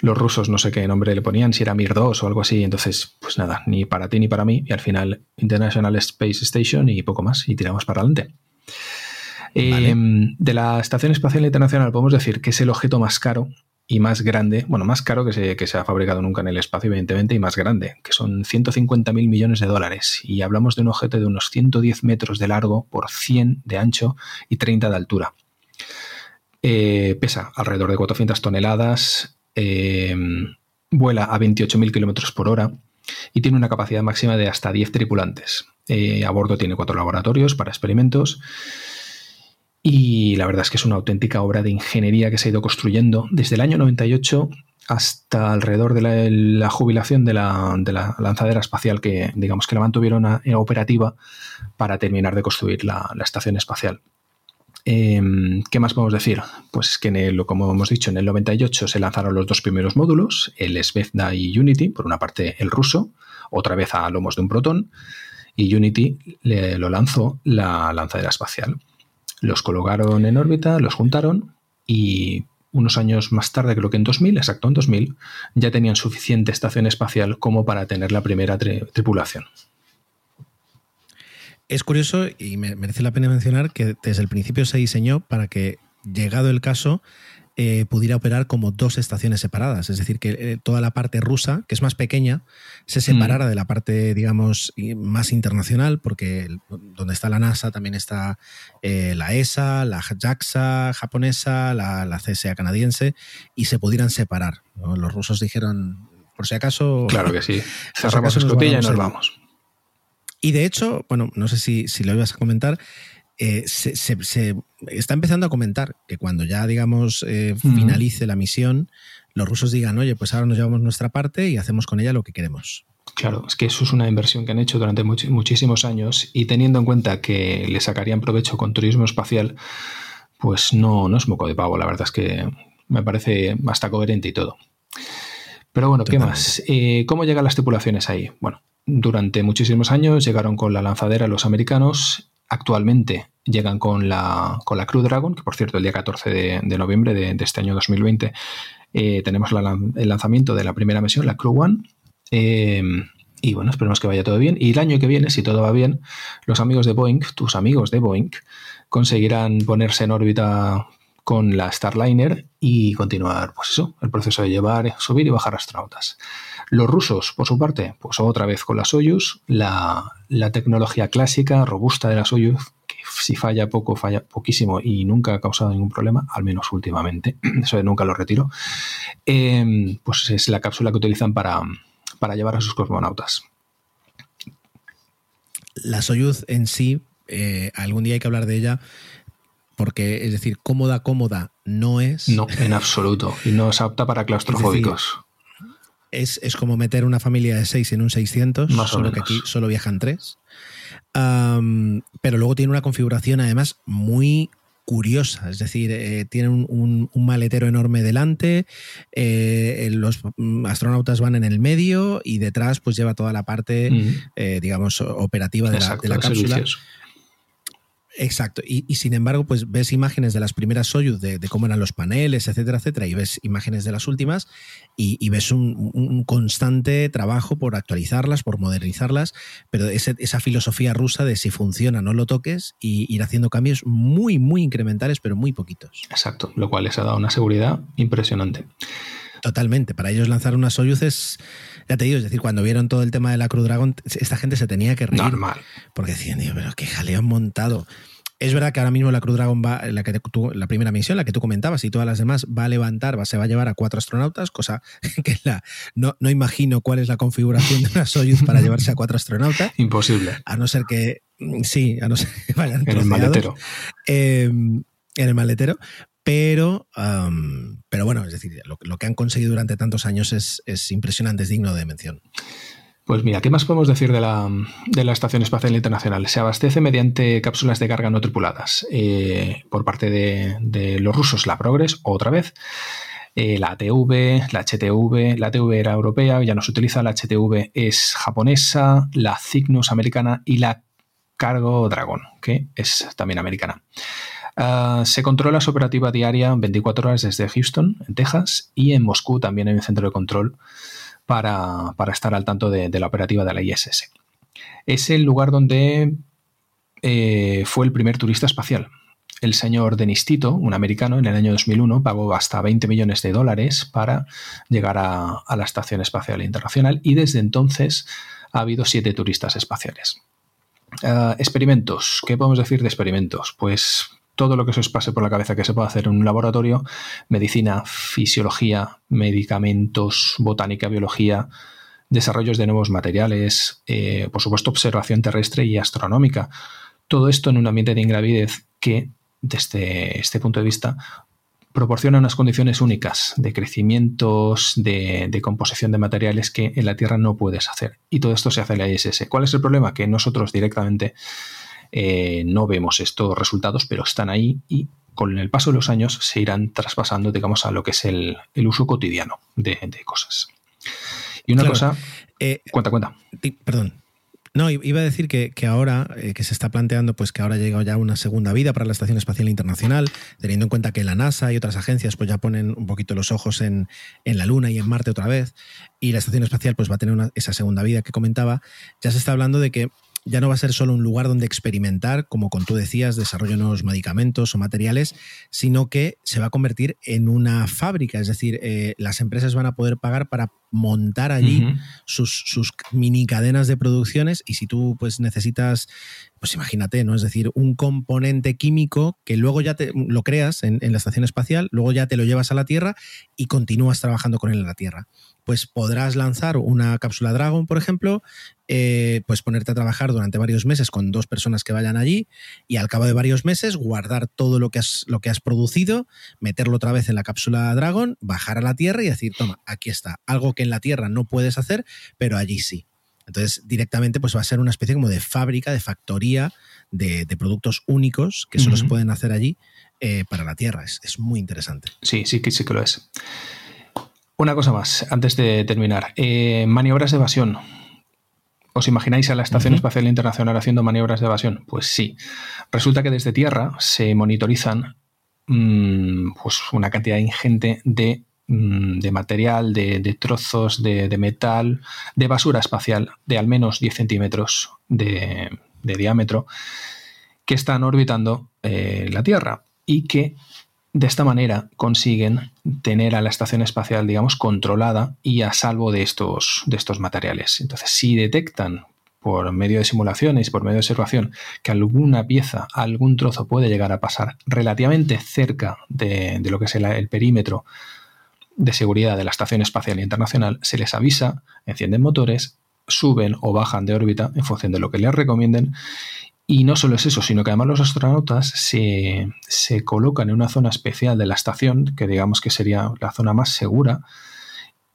los rusos no sé qué nombre le ponían, si era Mir 2 o algo así. Entonces, pues nada, ni para ti ni para mí. Y al final, International Space Station y poco más. Y tiramos para adelante. Eh, Vale. de la Estación Espacial Internacional podemos decir que es el objeto más caro y más grande, bueno, más caro que se, que se ha fabricado nunca en el espacio, evidentemente, y más grande, que son 150 mil millones de dólares. Y hablamos de un objeto de unos 110 metros de largo por 100 de ancho y 30 de altura. Eh, pesa alrededor de 400 toneladas, eh, vuela a 28.000 kilómetros por hora y tiene una capacidad máxima de hasta 10 tripulantes. Eh, a bordo tiene cuatro laboratorios para experimentos y la verdad es que es una auténtica obra de ingeniería que se ha ido construyendo desde el año 98 hasta alrededor de la, jubilación de la, lanzadera espacial que, digamos, que la mantuvieron operativa para terminar de construir la, estación espacial. Em, ¿Qué más podemos decir? Pues que, en como hemos dicho, en el 98 se lanzaron los dos primeros módulos, el Svezda y Unity, por una parte el ruso, otra vez a lomos de un protón, y Unity le, lo lanzó la lanzadera espacial. Los colocaron en órbita, los juntaron y unos años más tarde, creo que en 2000, exacto en 2000, ya tenían suficiente estación espacial como para tener la primera tripulación. Es curioso y merece la pena mencionar que desde el principio se diseñó para que, llegado el caso, eh, pudiera operar como dos estaciones separadas. Es decir, que eh, toda la parte rusa, que es más pequeña, se separara mm. de la parte, digamos, más internacional, porque donde está la NASA también está eh, la ESA, la JAXA japonesa, la, la CSA canadiense, y se pudieran separar. Los rusos dijeron, por si acaso. Claro que sí. Cerramos escotilla y nos vamos. Y de hecho, bueno, no sé si, si lo ibas a comentar, eh, se, está empezando a comentar que cuando ya, digamos, eh, finalice la misión, los rusos digan, oye, pues ahora nos llevamos nuestra parte y hacemos con ella lo que queremos. Claro, es que eso es una inversión que han hecho durante muchísimos años y teniendo en cuenta que le sacarían provecho con turismo espacial, pues no, no es moco de pavo, la verdad es que me parece hasta coherente y todo. Pero bueno, ¿qué más? Eh, ¿Cómo llegan las tripulaciones ahí? Bueno, durante muchísimos años llegaron con la lanzadera los americanos Actualmente llegan con la, con la Crew Dragon, que por cierto el día 14 de, noviembre de, este año 2020 eh, tenemos el lanzamiento de la primera misión, la Crew One. Eh, y bueno, esperemos que vaya todo bien. Y el año que viene, si todo va bien, los amigos de Boeing, tus amigos de Boeing, conseguirán ponerse en órbita con la Starliner y continuar, pues eso, el proceso de llevar, subir y bajar astronautas. Los rusos, por su parte, pues otra vez con la Soyuz, la, tecnología clásica, robusta de la Soyuz, que si falla poco, falla poquísimo y nunca ha causado ningún problema, al menos últimamente, eso nunca lo retiro, em, pues es la cápsula que utilizan para, para llevar a sus cosmonautas. La Soyuz en sí, eh, algún día hay que hablar de ella, porque es decir, cómoda, cómoda no es. No, en absoluto. Y no es apta para claustrofóbicos. Es, como meter una familia de seis en un 600, solo que aquí solo viajan tres. pero luego tiene una configuración además muy curiosa, es decir, eh, tiene un, maletero enorme delante, eh, los astronautas van en el medio y detrás pues lleva toda la parte, eh, digamos, operativa de la, de la cápsula. Exacto. Y, sin embargo, pues ves imágenes de las primeras Soyuz, de, cómo eran los paneles, etcétera, etcétera, y ves imágenes de las últimas y, ves un, constante trabajo por actualizarlas, por modernizarlas, pero esa filosofía rusa de si funciona no lo toques y ir haciendo cambios muy, muy incrementales, pero muy poquitos. Exacto, lo cual les ha dado una seguridad impresionante. Totalmente. Para ellos lanzar una Soyuz es, ya te digo, es decir, cuando vieron todo el tema de la Crew Dragon, esta gente se tenía que reír. Normal. Porque decían, pero qué jaleo han montado. Es verdad que ahora mismo la Cruz Dragon va, la, que la primera misión, la que tú comentabas, y todas las demás, va a levantar, va, se va a llevar a cuatro astronautas, cosa que la, no, no imagino cuál es la configuración de una Soyuz para llevarse a cuatro astronautas. Imposible. A no ser que, sí, a no ser que vayan En el maletero. Em, en el maletero. Pero, pero bueno, es decir, lo, que han conseguido durante tantos años es, es impresionante, es digno de mención. Pues mira, ¿qué más podemos decir de la, Estación Espacial Internacional? Se abastece mediante cápsulas de carga no tripuladas eh, por parte de, los rusos, la Progress, otra vez. Eh, la ATV, la HTV, la ATV era europea, ya no se utiliza, la HTV es japonesa, la Cygnus americana y la Cargo Dragon, que es también americana. Ah, se controla su operativa diaria 24 horas desde Houston, en Texas, y en Moscú también hay un centro de control para, estar al tanto de, la operativa de la ISS. Es el lugar donde eh, fue el primer turista espacial. El señor Denis Tito, un americano, en el año 2001 pagó hasta 20 millones de dólares para llegar a, la Estación Espacial Internacional y desde entonces ha habido siete turistas espaciales. Ah, experimentos. ¿Qué podemos decir de experimentos? Pues todo lo que se os pase por la cabeza que se puede hacer en un laboratorio, medicina, fisiología, medicamentos, botánica, biología, desarrollos de nuevos materiales, eh, por supuesto observación terrestre y astronómica. Todo esto en un ambiente de ingravidez que, desde este punto de vista, proporciona unas condiciones únicas de crecimientos, de, composición de materiales que en la Tierra no puedes hacer. Y todo esto se hace en la ISS. ¿Cuál es el problema? Que nosotros directamente eh, no vemos estos resultados, pero están ahí y con el paso de los años se irán traspasando, digamos, a lo que es el, uso cotidiano de, cosas. Y una cosa... Eh, cuenta, cuenta. Perdón, no, iba a decir que, ahora eh, que se está planteando pues que ahora ha llegado ya una segunda vida para la Estación Espacial Internacional, teniendo en cuenta que la NASA y otras agencias pues ya ponen un poquito los ojos en, la Luna y en Marte otra vez, y la Estación Espacial pues va a tener esa segunda vida que comentaba, ya se está hablando de que ya no va a ser solo un lugar donde experimentar, como con tú decías, desarrollo nuevos medicamentos o materiales, sino que se va a convertir en una fábrica, es decir, eh, las empresas van a poder pagar para montar allí sus, sus, mini cadenas de producciones. Y si tú pues necesitas, pues imagínate, ¿no? Es decir, un componente químico que luego ya te lo creas en, en la estación espacial, luego ya te lo llevas a la Tierra y continúas trabajando con él en la Tierra. Pues podrás lanzar una cápsula Dragon, por ejemplo, eh, pues ponerte a trabajar durante varios meses con dos personas que vayan allí y al cabo de varios meses guardar todo lo que has, lo que has producido, meterlo otra vez en la cápsula Dragon, bajar a la Tierra y decir, toma, aquí está, algo que en la Tierra no puedes hacer, pero allí sí. Entonces, directamente, pues va a ser una especie como de fábrica, de factoría de, productos únicos que solo se pueden hacer allí eh, para la Tierra. Es, es, muy interesante. Sí, sí que sí que lo es. Una cosa más, antes de terminar. Eh, maniobras de evasión. ¿Os imagináis a la Estación Espacial Internacional haciendo maniobras de evasión? Pues sí. Resulta que desde Tierra se monitorizan mm, pues una cantidad ingente de, mm, material, de, trozos de, metal, de basura espacial de al menos 10 centímetros de, diámetro que están orbitando eh, la Tierra y que de esta manera consiguen tener a la estación espacial, digamos, controlada y a salvo de estos, de estos materiales. Entonces, si detectan por medio de simulaciones, por medio de observación, que alguna pieza, algún trozo puede llegar a pasar relativamente cerca de, lo que es el, perímetro de seguridad de la Estación Espacial Internacional, se les avisa, encienden motores, suben o bajan de órbita en función de lo que les recomienden y no solo es eso, sino que además los astronautas se, colocan en una zona especial de la estación, que digamos que sería la zona más segura,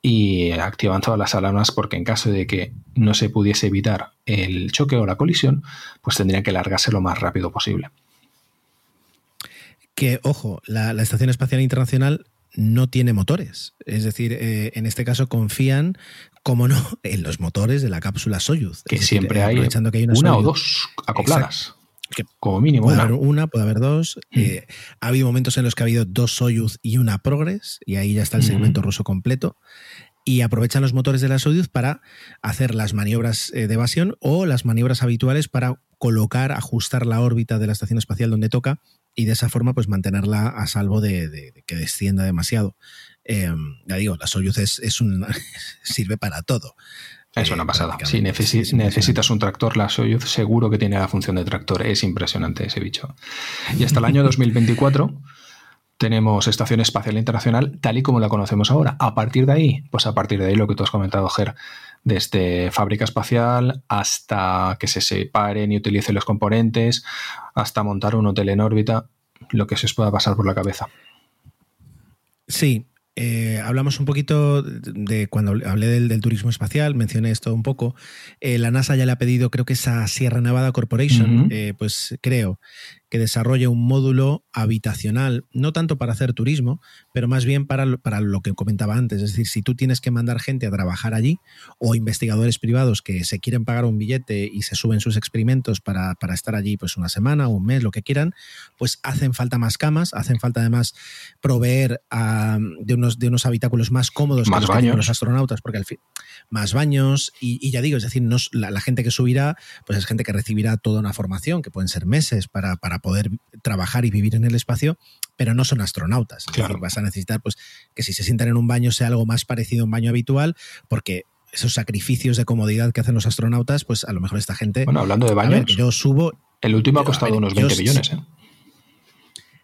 y activan todas las alarmas porque en caso de que no se pudiese evitar el choque o la colisión, pues tendrían que largarse lo más rápido posible. Que, ojo, la, Estación Espacial Internacional no tiene motores. Es decir, eh, en este caso confían como no, en los motores de la cápsula Soyuz. Que siempre hay, una, o dos acopladas. como mínimo. Puede haber una, puede haber dos. Mm. Eh, ha habido momentos en los que ha habido dos Soyuz y una Progress, y ahí ya está el segmento ruso completo. Y aprovechan los motores de la Soyuz para hacer las maniobras eh, de evasión o las maniobras habituales para colocar, ajustar la órbita de la estación espacial donde toca y de esa forma pues mantenerla a salvo de que descienda demasiado. Em, ya digo, la Soyuz es, un, sirve para todo. Es una eh, pasada. Si necesitas un tractor, la Soyuz seguro que tiene la función de tractor. Es impresionante ese bicho. Y hasta el año 2024 tenemos Estación Espacial Internacional tal y como la conocemos ahora. A partir de ahí, pues a partir de ahí lo que tú has comentado, Ger, desde fábrica espacial hasta que se separen y utilicen los componentes, hasta montar un hotel en órbita, lo que se os pueda pasar por la cabeza. Sí, eh, hablamos un poquito de, cuando hablé del, turismo espacial, mencioné esto un poco. Eh, la NASA ya le ha pedido, creo que es a Sierra Nevada Corporation, eh, pues creo que desarrolle un módulo habitacional, no tanto para hacer turismo, pero más bien para, para lo que comentaba antes. Es decir, si tú tienes que mandar gente a trabajar allí o investigadores privados que se quieren pagar un billete y se suben sus experimentos para, estar allí pues una semana o un mes, lo que quieran, pues hacen falta más camas, hacen falta además proveer de, unos, de unos habitáculos más cómodos más que los, los astronautas, porque al fin, más baños y, ya digo, es decir, no, la, gente que subirá, pues es gente que recibirá toda una formación, que pueden ser meses para, para poder trabajar y vivir en el espacio, pero no son astronautas. Claro. vas a necesitar pues, que si se sientan en un baño sea algo más parecido a un baño habitual, porque esos sacrificios de comodidad que hacen los astronautas, pues a lo mejor esta gente... Bueno, hablando de baños, yo subo... El último ha costado unos 20 millones. ¿eh?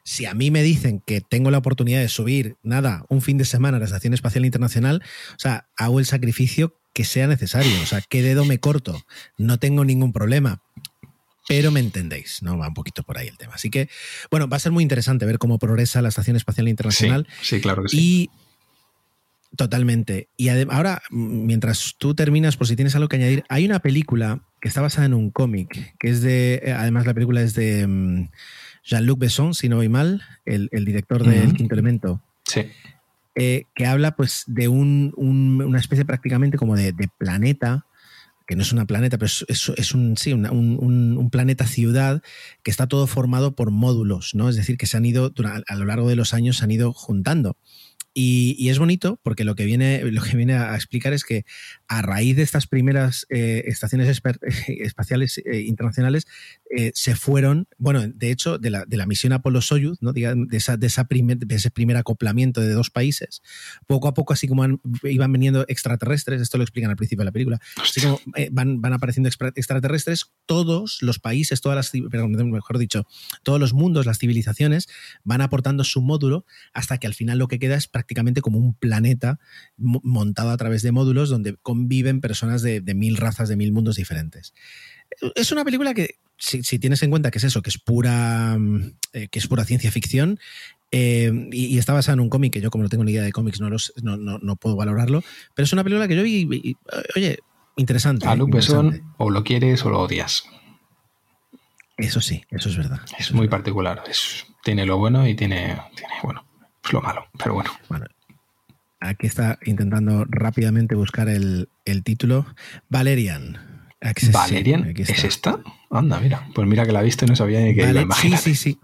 Si a mí me dicen que tengo la oportunidad de subir, nada, un fin de semana a la Estación Espacial Internacional, o sea, hago el sacrificio que sea necesario. O sea, ¿qué dedo me corto? No tengo ningún problema. Pero me entendéis, ¿no? Va un poquito por ahí el tema. Así que, bueno, va a ser muy interesante ver cómo progresa la Estación Espacial Internacional. Sí, sí claro que sí. Y Totalmente. Y ahora, mientras tú terminas, por si tienes algo que añadir, hay una película que está basada en un cómic, que es de, eh, además la película es de mm, Jean-Luc Besson, si no voy mal, el, director del Quinto Elemento. Sí. Eh, que habla pues de un, una especie prácticamente como de, planeta, que no es una planeta, pero es, un, sí, un, un, planeta ciudad que está todo formado por módulos, ¿no? Es decir, que se han ido, a lo largo de los años, se han ido juntando. Y, es bonito porque lo que, viene, lo que viene a explicar es que a raíz de estas primeras eh, estaciones espaciales eh, internacionales eh, se fueron, bueno, de hecho, de la, de la misión Apolo-Soyuz, ¿no? de, esa, de, esa de ese primer acoplamiento de dos países, poco a poco, así como iban viniendo extraterrestres, esto lo explican al principio de la película, así como van, van apareciendo extraterrestres, todos los países, todas las, perdón, mejor dicho, todos los mundos, las civilizaciones, van aportando su módulo hasta que al final lo que queda es prácticamente como un planeta montado a través de módulos donde conviven personas de, mil razas, de mil mundos diferentes. Es una película que, si, tienes en cuenta que es eso, que es pura, mm, eh, que es pura ciencia ficción, eh, y, está basada en un cómic que yo, como no tengo ni idea de cómics, no, los, no, puedo valorarlo. Pero es una película que yo vi, y, oye, interesante. A Luke Besson o lo quieres o lo odias. Eso sí, eso es verdad. Es muy particular. tiene lo bueno y tiene, tiene bueno, es lo malo, pero bueno. Bueno, aquí está intentando rápidamente buscar el, título. Valerian. ¿Valerian? ¿Es esta? Anda, mira. Pues mira que la he visto y no sabía ni que Sí, sí, sí.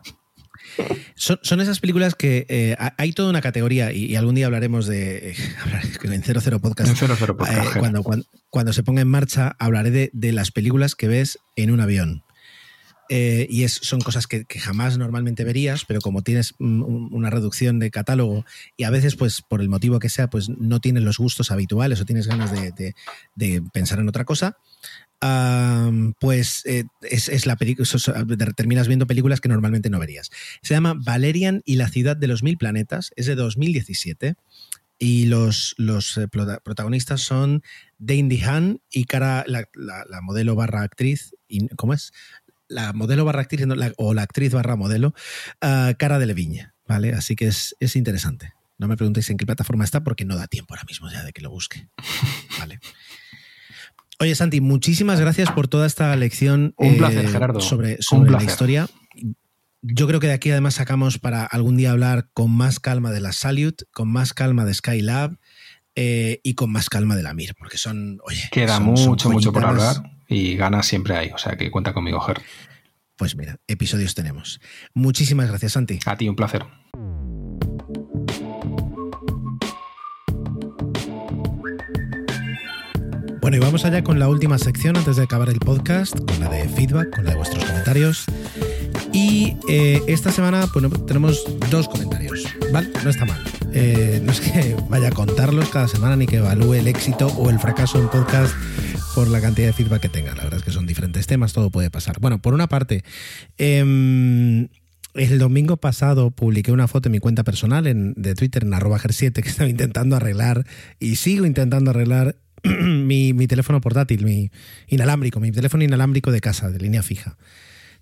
Son, esas películas que eh, hay toda una categoría, y, algún día hablaremos de. Eh, en 00 Podcast. En 00 Podcast. Eh, cuando, cuando, se ponga en marcha, hablaré de, de, las películas que ves en un avión. Eh, y es, son cosas que, jamás normalmente verías, pero como tienes una reducción de catálogo y a veces, pues por el motivo que sea, pues no tienes los gustos habituales o tienes ganas de, pensar en otra cosa, pues eh, es, la película, terminas viendo películas que normalmente no verías. Se llama Valerian y la ciudad de los mil planetas, es de 2017. Y los, los eh, protagonistas son Dane Han y Cara, la, la, modelo barra actriz, ¿cómo es? La modelo barra actriz o la actriz barra modelo, uh, Cara de Leviña, ¿vale? Así que es, interesante. No me preguntéis en qué plataforma está porque no da tiempo ahora mismo ya de que lo busque. Vale. Oye, Santi, muchísimas gracias por toda esta lección. Un placer, eh, Gerardo. Sobre, sobre la historia. Yo creo que de aquí además sacamos para algún día hablar con más calma de la Salute, con más calma de Skylab eh, y con más calma de la Mir, porque son, oye. Queda mucho, mucho por hablar y ganas siempre hay, o sea que cuenta conmigo, Ger. Pues mira, episodios tenemos. Muchísimas gracias, Santi. A ti, un placer. Bueno, y vamos allá con la última sección antes de acabar el podcast, con la de feedback, con la de vuestros comentarios. Y eh, esta semana bueno, tenemos dos comentarios, ¿vale? No está mal. Eh, no es que vaya a contarlos cada semana ni que evalúe el éxito o el fracaso en podcast por la cantidad de feedback que tenga. La verdad es que son diferentes temas, todo puede pasar. Bueno, por una parte, em, el domingo pasado publiqué una foto en mi cuenta personal en, de Twitter en arroba 7 que estaba intentando arreglar y sigo intentando arreglar mi, mi, teléfono portátil, mi inalámbrico, mi teléfono inalámbrico de casa, de línea fija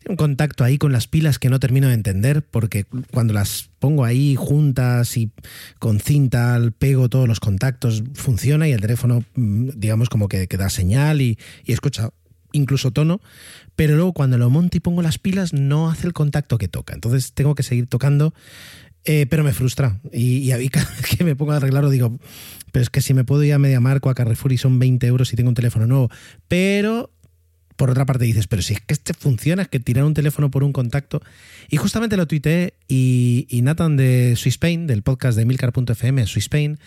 un contacto ahí con las pilas que no termino de entender, porque cuando las pongo ahí juntas y con cinta pego todos los contactos, funciona y el teléfono, mm, digamos, como que, da señal y, escucha incluso tono, pero luego cuando lo monto y pongo las pilas no hace el contacto que toca. Entonces tengo que seguir tocando, eh, pero me frustra. Y, y ahí cada vez que me pongo a arreglarlo digo, pero es que si me puedo ir a Media Marco, a Carrefour y son 20 euros y tengo un teléfono nuevo, pero por otra parte dices, pero si es que este funciona, es que tirar un teléfono por un contacto. Y justamente lo tuiteé y, Nathan de Spain, del podcast de Milcar.fm, Swispain,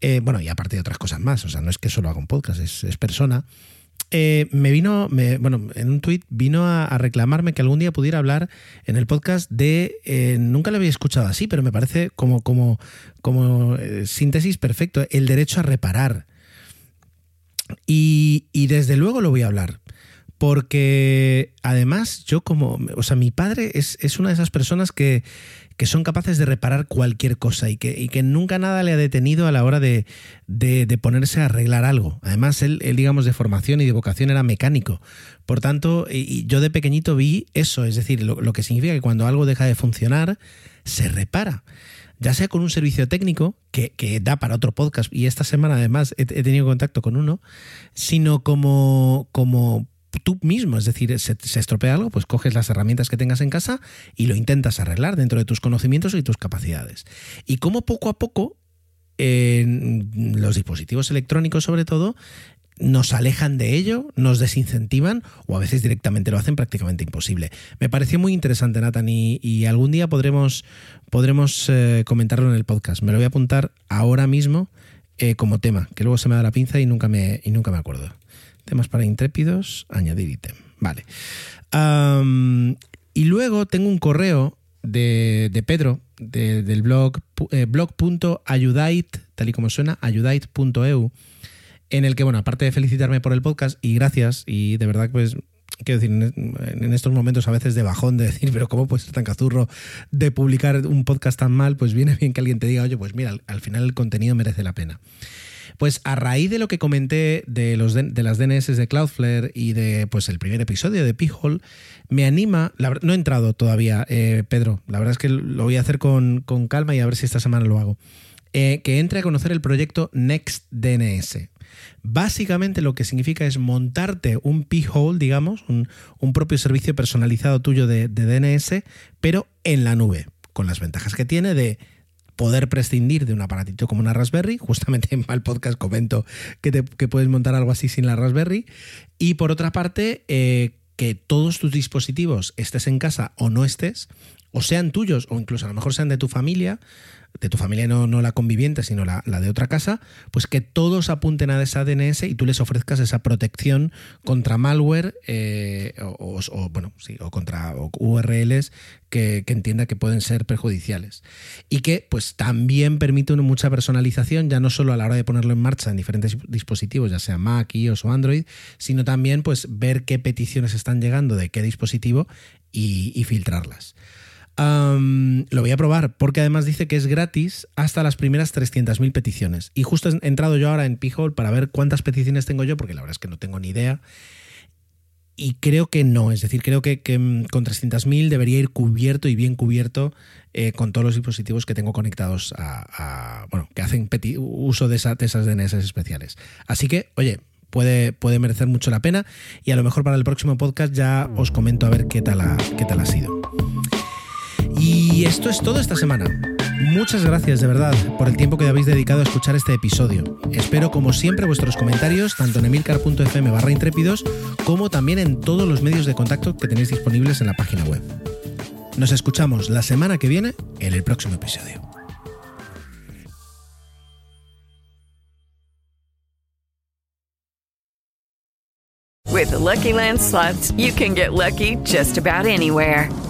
eh, bueno, y aparte de otras cosas más, o sea, no es que solo haga un podcast, es, persona. Eh, me vino, bueno, en un tuit vino a, reclamarme que algún día pudiera hablar en el podcast de, eh, nunca lo había escuchado así, pero me parece como, como, como síntesis perfecto, el derecho a reparar. y desde luego lo voy a hablar porque además yo como, o sea, mi padre es, es una de esas personas que, que son capaces de reparar cualquier cosa y que, y que nunca nada le ha detenido a la hora de, de, ponerse a arreglar algo. Además, él, él, digamos, de formación y de vocación era mecánico. Por tanto, y yo de pequeñito vi eso, es decir, lo, lo que significa que cuando algo deja de funcionar, se repara ya sea con un servicio técnico, que, que, da para otro podcast, y esta semana además he, he tenido contacto con uno, sino como, como tú mismo, es decir, se, estropea algo, pues coges las herramientas que tengas en casa y lo intentas arreglar dentro de tus conocimientos y tus capacidades. Y como poco a poco los dispositivos electrónicos sobre todo nos alejan de ello, nos desincentivan o a veces directamente lo hacen prácticamente imposible. Me pareció muy interesante, Nathan, y, y algún día podremos, podremos eh, comentarlo en el podcast. Me lo voy a apuntar ahora mismo eh, como tema, que luego se me da la pinza y nunca me, y nunca me acuerdo. Temas para intrépidos, añadir ítem. Vale. Y luego tengo un correo de, de Pedro de, del blog eh, blog.ayudait, tal y como suena, ayudait.eu en el que, bueno, aparte de felicitarme por el podcast y gracias, y de verdad, pues, quiero decir, en estos momentos a veces de bajón de decir, pero ¿cómo puedes ser tan cazurro de publicar un podcast tan mal? Pues viene bien que alguien te diga, oye, pues mira, al final el contenido merece la pena. Pues a raíz de lo que comenté de, los de, las DNS de Cloudflare y de pues el primer episodio de P-Hole, me anima, la, no he entrado todavía, eh, Pedro, la verdad es que lo voy a hacer con, con calma y a ver si esta semana lo hago, eh, que entre a conocer el proyecto NextDNS. Básicamente lo que significa es montarte un P-Hole, digamos, un, un, propio servicio personalizado tuyo de, de DNS, pero en la nube, con las ventajas que tiene de poder prescindir de un aparatito como una Raspberry. Justamente en el podcast comento que, te, que puedes montar algo así sin la Raspberry. Y por otra parte, eh, que todos tus dispositivos, estés en casa o no estés, o sean tuyos o incluso a lo mejor sean de tu familia, de tu familia no, no la conviviente, sino la, la, de otra casa, pues que todos apunten a esa DNS y tú les ofrezcas esa protección contra malware eh, o, bueno, sí, o contra URLs que, que, entienda que pueden ser perjudiciales. Y que pues también permite una mucha personalización, ya no solo a la hora de ponerlo en marcha en diferentes dispositivos, ya sea Mac, iOS o Android, sino también pues ver qué peticiones están llegando de qué dispositivo y filtrarlas. Lo voy a probar porque además dice que es gratis hasta las primeras 300.000 peticiones. Y justo he entrado yo ahora en P-Hole para ver cuántas peticiones tengo yo, porque la verdad es que no tengo ni idea. Y creo que no, es decir, creo que, que con 300.000 debería ir cubierto y bien cubierto eh, con todos los dispositivos que tengo conectados a, a bueno, que hacen uso de, esa, de esas DNS especiales. Así que, oye, puede, puede merecer mucho la pena y a lo mejor para el próximo podcast ya os comento a ver qué tal ha, qué tal ha sido. Y esto es todo esta semana. Muchas gracias de verdad por el tiempo que habéis dedicado a escuchar este episodio. Espero como siempre vuestros comentarios tanto en emilcar.fm barra intrépidos como también en todos los medios de contacto que tenéis disponibles en la página web. Nos escuchamos la semana que viene en el próximo episodio. The.